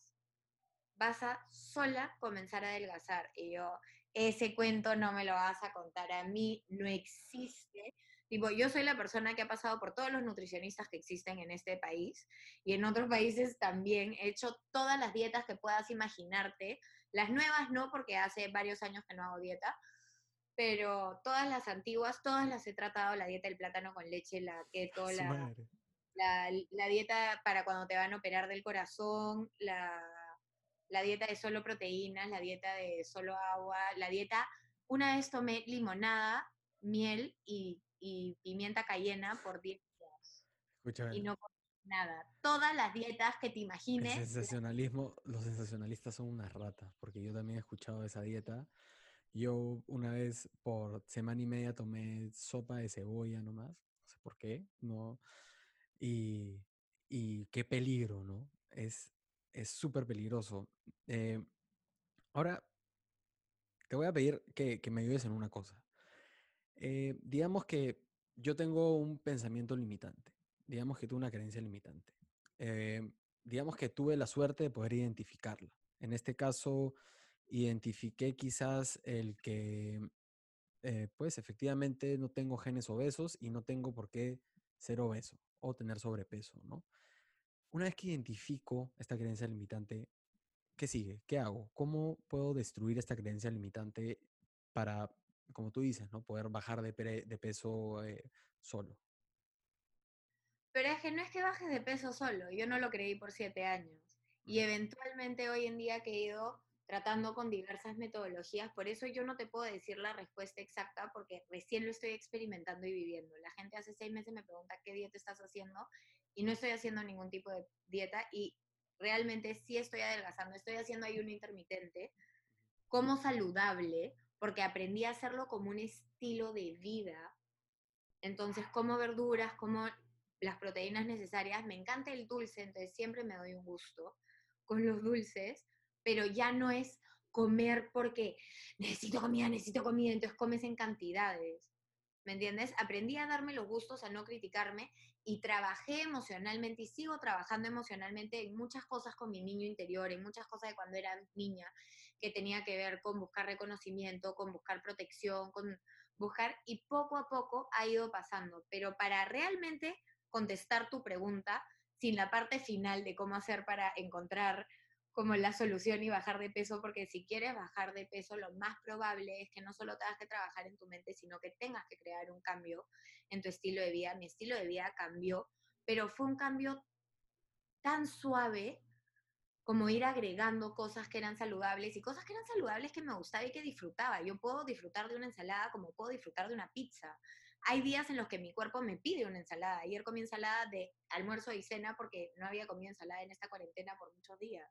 vas a sola comenzar a adelgazar. Y yo, ese cuento no me lo vas a contar a mí, no existe. Tipo, yo soy la persona que ha pasado por todos los nutricionistas que existen en este país y en otros países también. He hecho todas las dietas que puedas imaginarte. Las nuevas no, porque hace varios años que no hago dieta, pero todas las antiguas, todas las he tratado, la dieta del plátano con leche, la keto, la, la, la, dieta para cuando te van a operar del corazón, la, la dieta de solo proteínas, la dieta de solo agua, la dieta, una vez tomé limonada, miel y y pimienta cayena por 10 días. Escúchame. Y no nada. Todas las dietas que te imagines. El sensacionalismo, los sensacionalistas son unas ratas, porque yo también he escuchado esa dieta. Yo una vez por semana y media tomé sopa de cebolla nomás, no sé por qué, no. Y, y qué peligro, ¿no? Es súper peligroso. Eh, ahora, te voy a pedir que, que me ayudes en una cosa. Eh, digamos que yo tengo un pensamiento limitante, digamos que tuve una creencia limitante. Eh, digamos que tuve la suerte de poder identificarla. En este caso, identifiqué quizás el que, eh, pues efectivamente no tengo genes obesos y no tengo por qué ser obeso o tener sobrepeso, ¿no? Una vez que identifico esta creencia limitante, ¿qué sigue? ¿Qué hago? ¿Cómo puedo destruir esta creencia limitante para como tú dices, ¿no? Poder bajar de, de peso eh, solo. Pero es que no es que bajes de peso solo, yo no lo creí por siete años. Y eventualmente hoy en día que he ido tratando con diversas metodologías, por eso yo no te puedo decir la respuesta exacta porque recién lo estoy experimentando y viviendo. La gente hace seis meses me pregunta qué dieta estás haciendo y no estoy haciendo ningún tipo de dieta y realmente sí estoy adelgazando, estoy haciendo ayuno intermitente como saludable, porque aprendí a hacerlo como un estilo de vida. Entonces, como verduras, como las proteínas necesarias, me encanta el dulce, entonces siempre me doy un gusto con los dulces, pero ya no es comer porque necesito comida, necesito comida, entonces comes en cantidades. ¿Me entiendes? Aprendí a darme los gustos, a no criticarme y trabajé emocionalmente y sigo trabajando emocionalmente en muchas cosas con mi niño interior, en muchas cosas de cuando era niña que tenía que ver con buscar reconocimiento, con buscar protección, con buscar, y poco a poco ha ido pasando. Pero para realmente contestar tu pregunta, sin la parte final de cómo hacer para encontrar como la solución y bajar de peso, porque si quieres bajar de peso, lo más probable es que no solo tengas que trabajar en tu mente, sino que tengas que crear un cambio en tu estilo de vida. Mi estilo de vida cambió, pero fue un cambio tan suave como ir agregando cosas que eran saludables y cosas que eran saludables que me gustaba y que disfrutaba. Yo puedo disfrutar de una ensalada como puedo disfrutar de una pizza. Hay días en los que mi cuerpo me pide una ensalada. Ayer comí ensalada de almuerzo y cena porque no había comido ensalada en esta cuarentena por muchos días.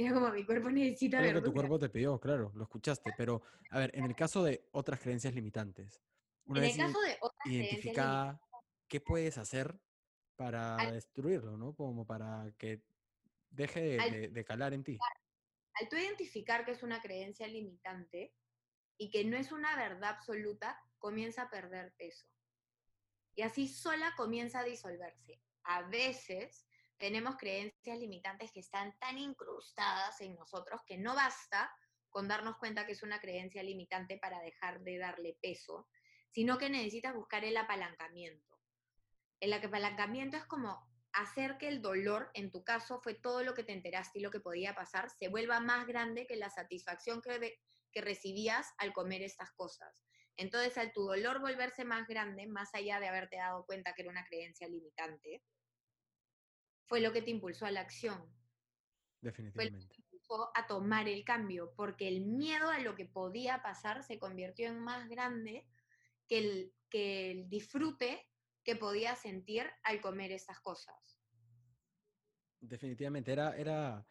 Era como mi cuerpo necesita Creo que tu cuerpo te pidió, claro, lo escuchaste. Pero, a ver, en el caso de otras creencias limitantes, una en vez el caso de otras identificada, ¿qué puedes hacer para destruirlo, no? Como para que deje de, calar en ti. Al tú identificar que es una creencia limitante y que no es una verdad absoluta, comienza a perder peso. Y así sola comienza a disolverse. A veces tenemos creencias limitantes que están tan incrustadas en nosotros que no basta con darnos cuenta que es una creencia limitante para dejar de darle peso, sino que necesitas buscar el apalancamiento. El apalancamiento es como hacer que el dolor, en tu caso, fue todo lo que te enteraste y lo que podía pasar, se vuelva más grande que la satisfacción que, recibías al comer estas cosas. Entonces, al tu dolor volverse más grande, más allá de haberte dado cuenta que era una creencia limitante, fue lo que te impulsó a la acción. Definitivamente. Fue lo que te impulsó a tomar el cambio, porque el miedo a lo que podía pasar se convirtió en más grande que el, que el disfrute que podía sentir al comer estas cosas. Definitivamente, era, era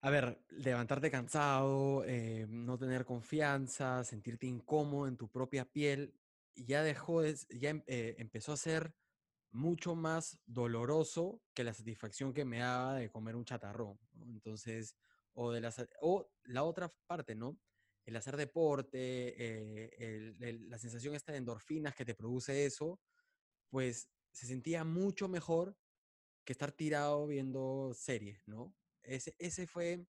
a ver, levantarte cansado, eh, no tener confianza, sentirte incómodo en tu propia piel, ya dejó, ya em, eh, empezó a ser mucho más doloroso que la satisfacción que me daba de comer un chatarrón. Entonces, o, de las, o la otra parte, ¿no? El hacer deporte, eh, la sensación esta de endorfinas que te produce eso, pues se sentía mucho mejor que estar tirado viendo series, ¿no? Ese, ese fue,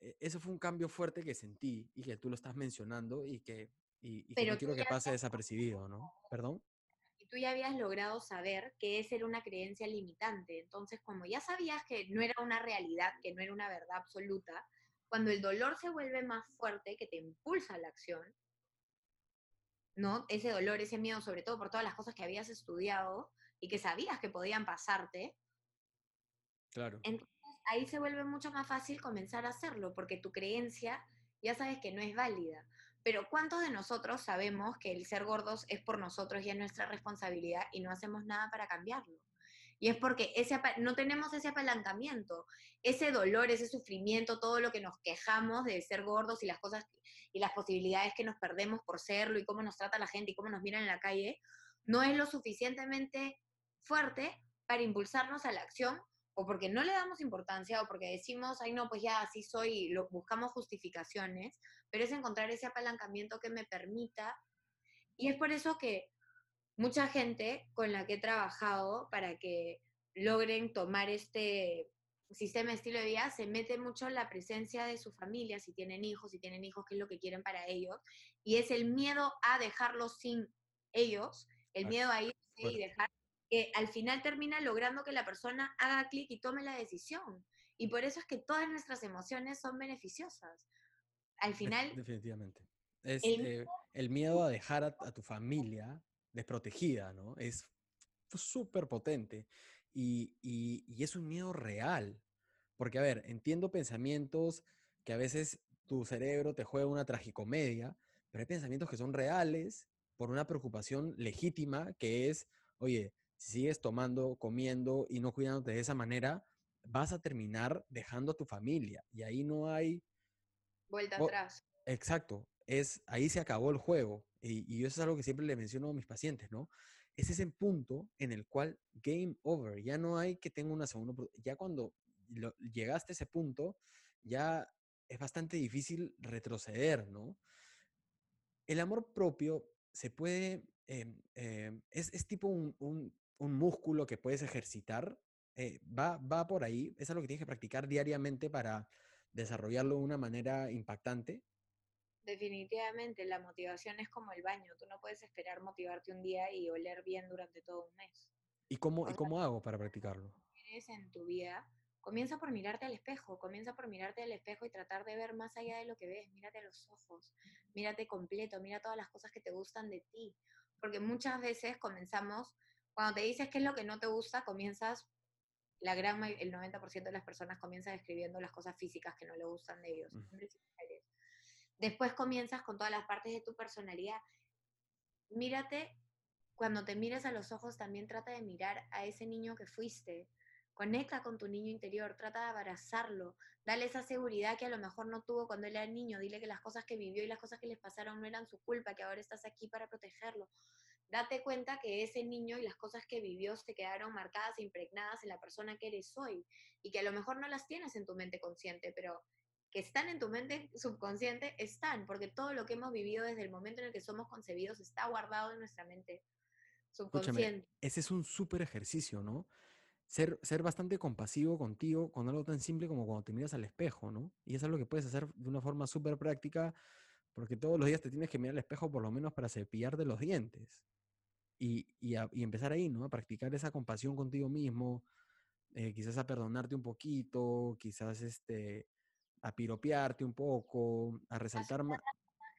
e, eso fue un cambio fuerte que sentí y que tú lo estás mencionando y que, y, que no quiero que pase desapercibido, ¿no? ¿Perdón? Y tú ya habías logrado saber que esa era una creencia limitante. Entonces, como ya sabías que no era una realidad, que no era una verdad absoluta, cuando el dolor se vuelve más fuerte, que te impulsa a la acción, ¿no? Ese dolor, ese miedo, sobre todo por todas las cosas que habías estudiado y que sabías que podían pasarte. Claro. Entonces ahí se vuelve mucho más fácil comenzar a hacerlo, porque tu creencia ya sabes que no es válida. Pero ¿cuántos de nosotros sabemos que el ser gordos es por nosotros y es nuestra responsabilidad y no hacemos nada para cambiarlo? Y es porque ese, no tenemos ese apalancamiento, ese dolor, ese sufrimiento, todo lo que nos quejamos de ser gordos y las cosas y las posibilidades que nos perdemos por serlo y cómo nos trata la gente y cómo nos miran en la calle, no es lo suficientemente fuerte para impulsarnos a la acción o porque no le damos importancia o porque decimos, ay no, pues ya así soy, lo, buscamos justificaciones, pero es encontrar ese apalancamiento que me permita. Y es por eso que mucha gente con la que he trabajado para que logren tomar este sistema de estilo de vida se mete mucho la presencia de su familia, si tienen hijos, si tienen hijos, qué es lo que quieren para ellos, y es el miedo a dejarlos sin ellos, el miedo a irse y dejar, que al final termina logrando que la persona haga clic y tome la decisión. Y por eso es que todas nuestras emociones son beneficiosas. Al final... Definitivamente. Es el, eh, miedo, a dejar a, tu familia desprotegida, ¿no? Es súper potente. Y, es un miedo real. Porque, a ver, entiendo pensamientos que a veces tu cerebro te juega una tragicomedia, pero hay pensamientos que son reales por una preocupación legítima que es, oye, si sigues tomando, comiendo y no cuidándote de esa manera, vas a terminar dejando a tu familia. Y ahí no hay... Vuelta atrás. Exacto. Es, ahí se acabó el juego. Y, y, eso es algo que siempre le menciono a mis pacientes, ¿no? es ese punto en el cual game over, ya no hay que tenga una segunda, ya cuando llegaste a ese punto, ya es bastante difícil retroceder, ¿no? El amor propio se puede, em, em, es, tipo un, músculo que puedes ejercitar, eh, va, va por ahí, es algo que tienes que practicar diariamente para desarrollarlo de una manera impactante, Definitivamente, la motivación es como el baño. Tú no puedes esperar motivarte un día y oler bien durante todo un mes. ¿Y cómo, ¿y cómo hago para practicarlo? En tu vida, comienza por mirarte al espejo, comienza por mirarte al espejo y tratar de ver más allá de lo que ves. Mírate a los ojos, mírate completo, mira todas las cosas que te gustan de ti. Porque muchas veces comenzamos, cuando te dices qué es lo que no te gusta, comienzas la gran el 90% de las personas comienzan describiendo las cosas físicas que no le gustan de ellos. Después comienzas con todas las partes de tu personalidad. Mírate, cuando te mires a los ojos, también trata de mirar a ese niño que fuiste. Conecta con tu niño interior, trata de abrazarlo, dale esa seguridad que a lo mejor no tuvo cuando él era niño, dile que las cosas que vivió y las cosas que les pasaron no eran su culpa, que ahora estás aquí para protegerlo. Date cuenta que ese niño y las cosas que vivió se quedaron marcadas e impregnadas en la persona que eres hoy y que a lo mejor no las tienes en tu mente consciente, pero que están en tu mente subconsciente, están, porque todo lo que hemos vivido desde el momento en el que somos concebidos está guardado en nuestra mente subconsciente. ese es un súper ejercicio, ¿no? Ser, ser bastante compasivo contigo con algo tan simple como cuando te miras al espejo, ¿no? Y es algo que puedes hacer de una forma súper práctica, porque todos los días te tienes que mirar al espejo por lo menos para cepillarte los dientes. Y, y, y empezar ahí, ¿no? A practicar esa compasión contigo mismo, eh, quizás a perdonarte un poquito, quizás este, a piropearte un poco, a resaltar más.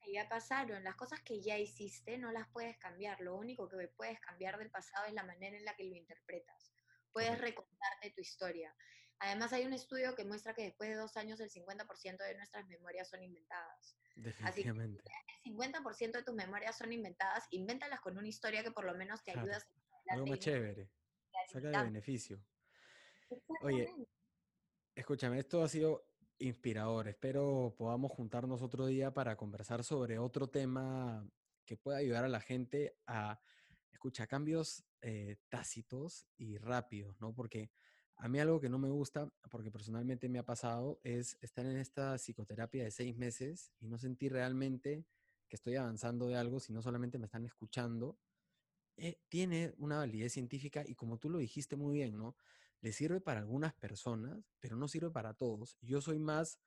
Que ya pasaron, las cosas que ya hiciste no las puedes cambiar. Lo único que puedes cambiar del pasado es la manera en la que lo interpretas. Puedes recontarte tu historia. Además, hay un estudio que muestra que después de dos años el 50% de nuestras memorias son inventadas. Definitivamente. Así que el 50% de tus memorias son inventadas, invéntalas con una historia que por lo menos te ayuda a... Algo más chévere. Saca de beneficio. Oye, escúchame, esto ha sido inspirador. Espero podamos juntarnos otro día para conversar sobre otro tema que pueda ayudar a la gente a escuchar cambios eh, tácitos y rápidos, ¿no? Porque A mí algo que no me gusta, porque personalmente me ha pasado, es estar en esta psicoterapia de seis meses y no sentir realmente que estoy avanzando de algo, sino solamente me están escuchando. Eh, tiene una validez científica y como tú lo dijiste muy bien, ¿no? Le sirve para algunas personas, pero no sirve para todos. Yo soy más,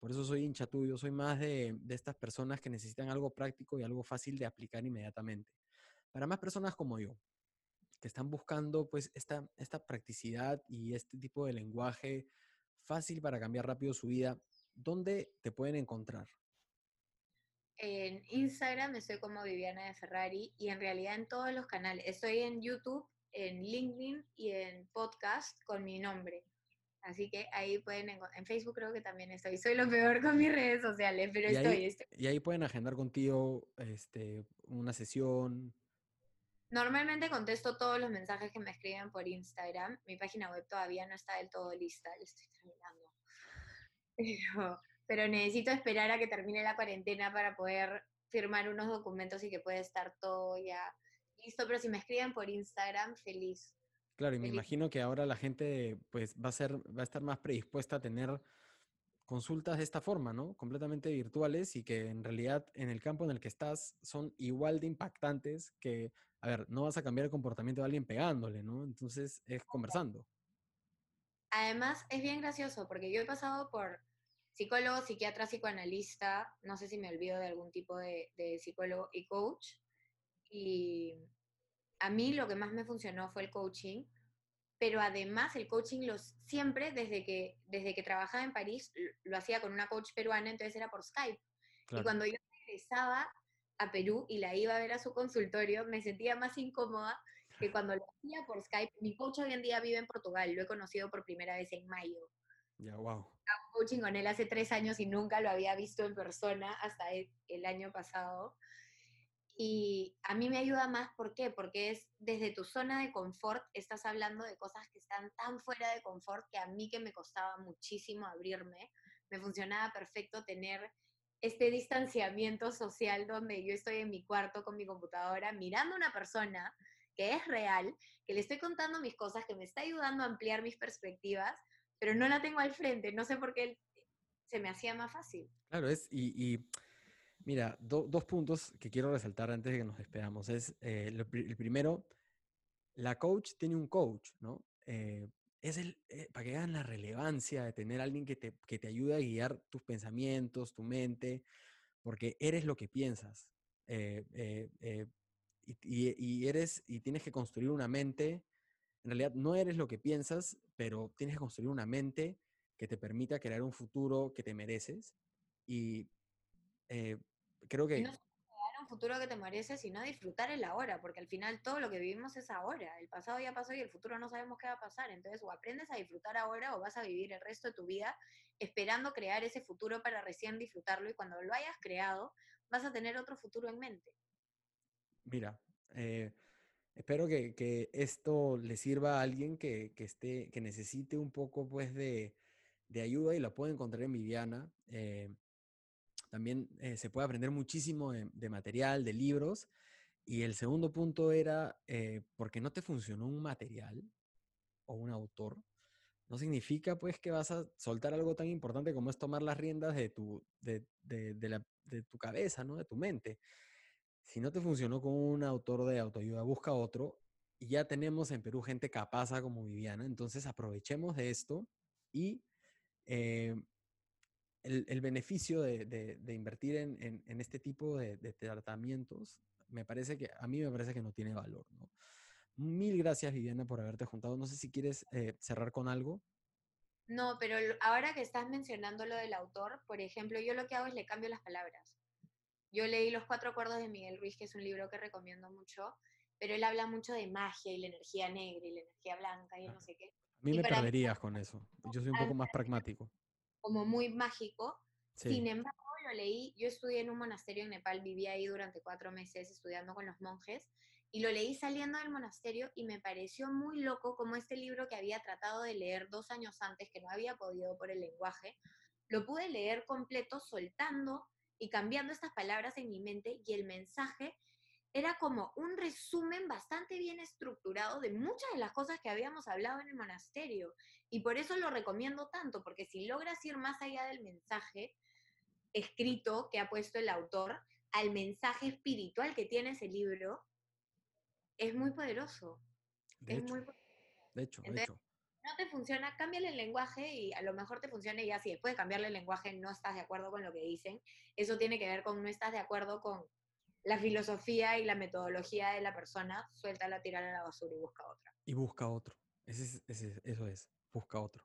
por eso soy hincha tuyo, soy más de, de estas personas que necesitan algo práctico y algo fácil de aplicar inmediatamente. Para más personas como yo, que están buscando pues esta, esta practicidad y este tipo de lenguaje fácil para cambiar rápido su vida, ¿dónde te pueden encontrar? En Instagram estoy como Viviana de Ferrari y en realidad en todos los canales. Estoy en YouTube, en LinkedIn y en podcast con mi nombre. Así que ahí pueden encontrar. En Facebook creo que también estoy. Soy lo peor con mis redes sociales, pero y estoy, ahí, estoy. Y ahí pueden agendar contigo este, una sesión. Normalmente contesto todos los mensajes que me escriben por Instagram. Mi página web todavía no está del todo lista, la estoy terminando. Pero, pero necesito esperar a que termine la cuarentena para poder firmar unos documentos y que pueda estar todo ya listo. Pero si me escriben por Instagram, feliz. Claro, y me Feliz. imagino que ahora la gente pues va a ser, va a estar más predispuesta a tener consultas de esta forma, ¿no? Completamente virtuales y que en realidad en el campo en el que estás son igual de impactantes que, a ver, no vas a cambiar el comportamiento de alguien pegándole, ¿no? Entonces es conversando. Además, es bien gracioso porque yo he pasado por psicólogo, psiquiatra, psicoanalista, no sé si me olvido de algún tipo de, de psicólogo y coach. Y a mí lo que más me funcionó fue el coaching, pero además el coaching los, siempre, desde que, desde que trabajaba en París, lo, lo hacía con una coach peruana, entonces era por Skype. Y Claro. cuando yo regresaba a Perú y la iba a ver a su consultorio, me sentía más incómoda que cuando lo hacía por Skype. Mi coach hoy en día vive en Portugal, lo he conocido por primera vez en mayo. Ya, wow. Coaching con él hace tres años y nunca lo había visto en persona hasta el año pasado. Y a mí me ayuda más, ¿por qué? Porque es desde tu zona de confort, estás hablando de cosas que están tan fuera de confort que a mí que me costaba muchísimo abrirme, me funcionaba perfecto tener este distanciamiento social donde yo estoy en mi cuarto con mi computadora mirando a una persona que es real, que le estoy contando mis cosas, que me está ayudando a ampliar mis perspectivas, pero no la tengo al frente, no sé por qué se me hacía más fácil. Claro, es, y, y mira, do- dos puntos que quiero resaltar antes de que nos despedamos. Es, eh, lo el primero, la coach tiene un coach, ¿no? Eh, es el, eh, para que vean la relevancia de tener a alguien que te, que te ayude a guiar tus pensamientos, tu mente, porque eres lo que piensas. eh, eh, eh, y- y eres, y tienes que construir una mente. En realidad no eres lo que piensas, pero tienes que construir una mente que te permita crear un futuro que te mereces. Y eh, creo Y que no dar un futuro que te mereces, sino disfrutar el ahora, porque al final todo lo que vivimos es ahora. El pasado ya pasó y el futuro no sabemos qué va a pasar. Entonces, o aprendes a disfrutar ahora o vas a vivir el resto de tu vida esperando crear ese futuro para recién disfrutarlo y cuando lo hayas creado, vas a tener otro futuro en mente. Mira, eh, espero que, que esto le sirva a alguien que, que esté, que necesite un poco pues de, de ayuda y la puede encontrar en Viviana. Eh, también eh, se puede aprender muchísimo de, material, de libros. Y el segundo punto era, eh, porque no te funcionó un material o un autor, no significa pues que vas a soltar algo tan importante como es tomar las riendas de tu, de, de- de tu cabeza, ¿no? De tu mente. Si no te funcionó con un autor de autoayuda, busca otro. Y ya tenemos en Perú gente capaz como Viviana, entonces aprovechemos de esto y eh, el, el beneficio de, de- de invertir en, en- en este tipo de, de tratamientos, me parece que a mí me parece que no tiene valor, ¿no? Mil gracias, Viviana, por haberte juntado. No sé si quieres eh, cerrar con algo. No, pero ahora que estás mencionando lo del autor, por ejemplo, yo lo que hago es le cambio las palabras. Yo leí Los Cuatro Acuerdos de Miguel Ruiz, que es un libro que recomiendo mucho, pero él habla mucho de magia y la energía negra y la energía blanca y no sé qué, A mí Y me mí- perderías con eso. Yo soy un poco más pragmático. Como muy mágico. Sí. Sin embargo, lo leí, yo estudié en un monasterio en Nepal, viví ahí durante cuatro meses estudiando con los monjes, y lo leí saliendo del monasterio y me pareció muy loco como este libro que había tratado de leer dos años antes, que no había podido por el lenguaje, lo pude leer completo soltando y cambiando estas palabras en mi mente y el mensaje era como un resumen bastante bien estructurado de muchas de las cosas que habíamos hablado en el monasterio. Y por eso lo recomiendo tanto, porque si logras ir más allá del mensaje escrito que ha puesto el autor al mensaje espiritual que tiene ese libro, es muy poderoso. De es hecho, muy de hecho, de hecho. No te funciona, cámbiale el lenguaje y a lo mejor te funciona y ya si después de cambiarle el lenguaje no estás de acuerdo con lo que dicen, eso tiene que ver con no estás de acuerdo con la filosofía y la metodología de la persona, suéltala, tirarla a la basura y busca otra. Y busca otro. Ese ese eso es, busca otro.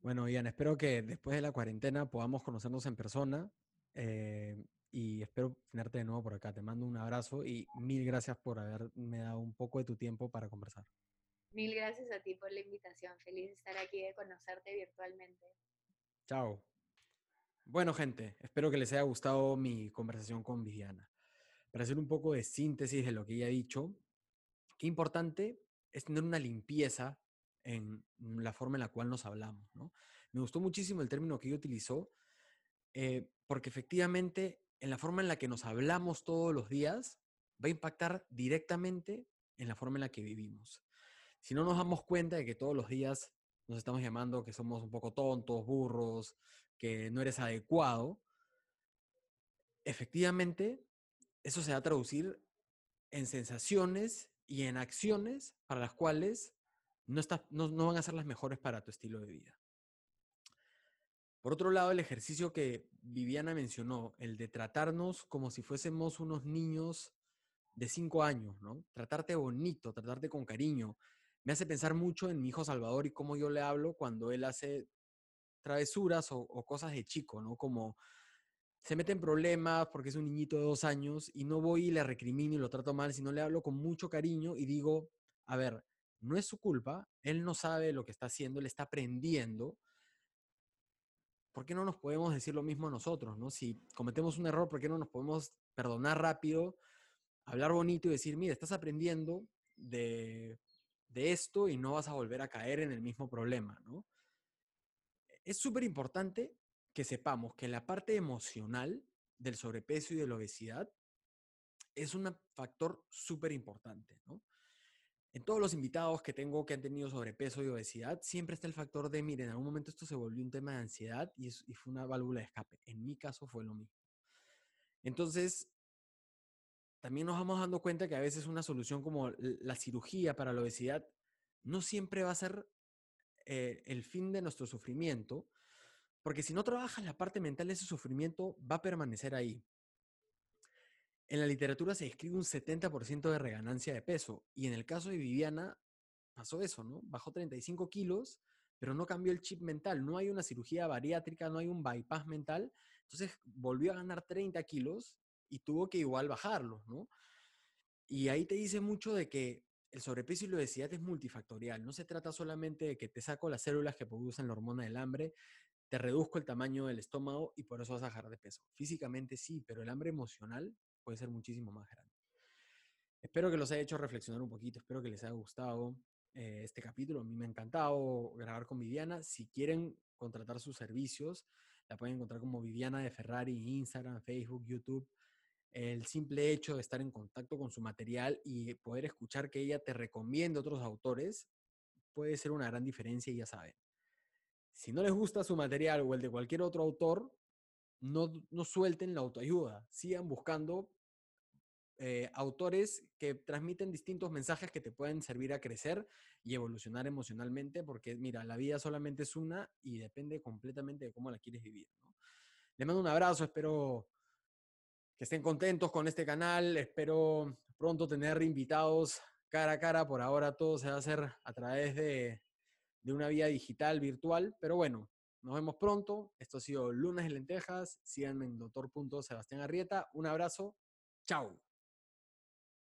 Bueno, Ian, espero que después de la cuarentena podamos conocernos en persona eh, y espero tenerte de nuevo por acá. Te mando un abrazo y mil gracias por haberme dado un poco de tu tiempo para conversar. Mil gracias a ti por la invitación. Feliz de estar aquí, de conocerte virtualmente. Chao. Bueno, gente, espero que les haya gustado mi conversación con Viviana. Para hacer un poco de síntesis de lo que ella ha dicho, qué importante es tener una limpieza en la forma en la cual nos hablamos. ¿no? Me gustó muchísimo el término que ella utilizó, eh, porque efectivamente en la forma en la que nos hablamos todos los días va a impactar directamente en la forma en la que vivimos. Si no nos damos cuenta de que todos los días nos estamos llamando que somos un poco tontos, burros, que no eres adecuado, efectivamente eso se va a traducir en sensaciones y en acciones para las cuales no, no, van a ser las mejores para tu estilo de vida. Por otro lado, el ejercicio que Viviana mencionó, el de tratarnos como si fuésemos unos niños de cinco años, ¿no? Tratarte bonito, tratarte con cariño. Me hace pensar mucho en mi hijo Salvador y cómo yo le hablo cuando él hace travesuras o, o cosas de chico, ¿no? Como se mete en problemas porque es un niñito de dos años y no voy y le recrimino y lo trato mal, sino le hablo con mucho cariño y digo, a ver, no es su culpa, él no sabe lo que está haciendo, él está aprendiendo. ¿Por qué no nos podemos decir lo mismo a nosotros? ¿no? Si cometemos un error, ¿por qué no nos podemos perdonar rápido, hablar bonito y decir, mira, estás aprendiendo de, de esto y no vas a volver a caer en el mismo problema? ¿no? Es súper importante que sepamos que la parte emocional del sobrepeso y de la obesidad es un factor súper importante, ¿no? En todos los invitados que tengo que han tenido sobrepeso y obesidad, siempre está el factor de, miren, en algún momento esto se volvió un tema de ansiedad y, fue una válvula de escape. En mi caso fue lo mismo. Entonces, también nos vamos dando cuenta que a veces una solución como la cirugía para la obesidad no siempre va a ser eh, el fin de nuestro sufrimiento, porque si no trabajas la parte mental, ese sufrimiento va a permanecer ahí. En la literatura se describe un 70% de reganancia de peso y en el caso de Viviana pasó eso, ¿no? Bajó 35 kilos, pero no cambió el chip mental, no hay una cirugía bariátrica, no hay un bypass mental, entonces volvió a ganar 30 kilos y tuvo que igual bajarlos, ¿no? Y ahí te dice mucho de que el sobrepeso y la obesidad es multifactorial, no se trata solamente de que te saco las células que producen la hormona del hambre, te reduzco el tamaño del estómago y por eso vas a bajar de peso. Físicamente sí, pero el hambre emocional puede ser muchísimo más grande. Espero que los haya hecho reflexionar un poquito, espero que les haya gustado eh, este capítulo. A mí me ha encantado grabar con Viviana. Si quieren contratar sus servicios, la pueden encontrar como Viviana de Ferrari Instagram, Facebook, YouTube. El simple hecho de estar en contacto con su material y poder escuchar que ella te recomiende otros autores puede ser una gran diferencia y ya saben. Si no les gusta su material o el de cualquier otro autor, no, suelten la autoayuda, sigan buscando eh, autores que transmiten distintos mensajes que te pueden servir a crecer y evolucionar emocionalmente, porque mira, la vida solamente es una y depende completamente de cómo la quieres vivir. ¿no? Les mando un abrazo, espero que estén contentos con este canal, espero pronto tener invitados cara a cara, por ahora todo se va a hacer a través de, de una vía digital, virtual, pero bueno, nos vemos pronto. Esto ha sido Lunes de Lentejas. Síganme en doctor.sebastián Arrieta. Un abrazo. Chao.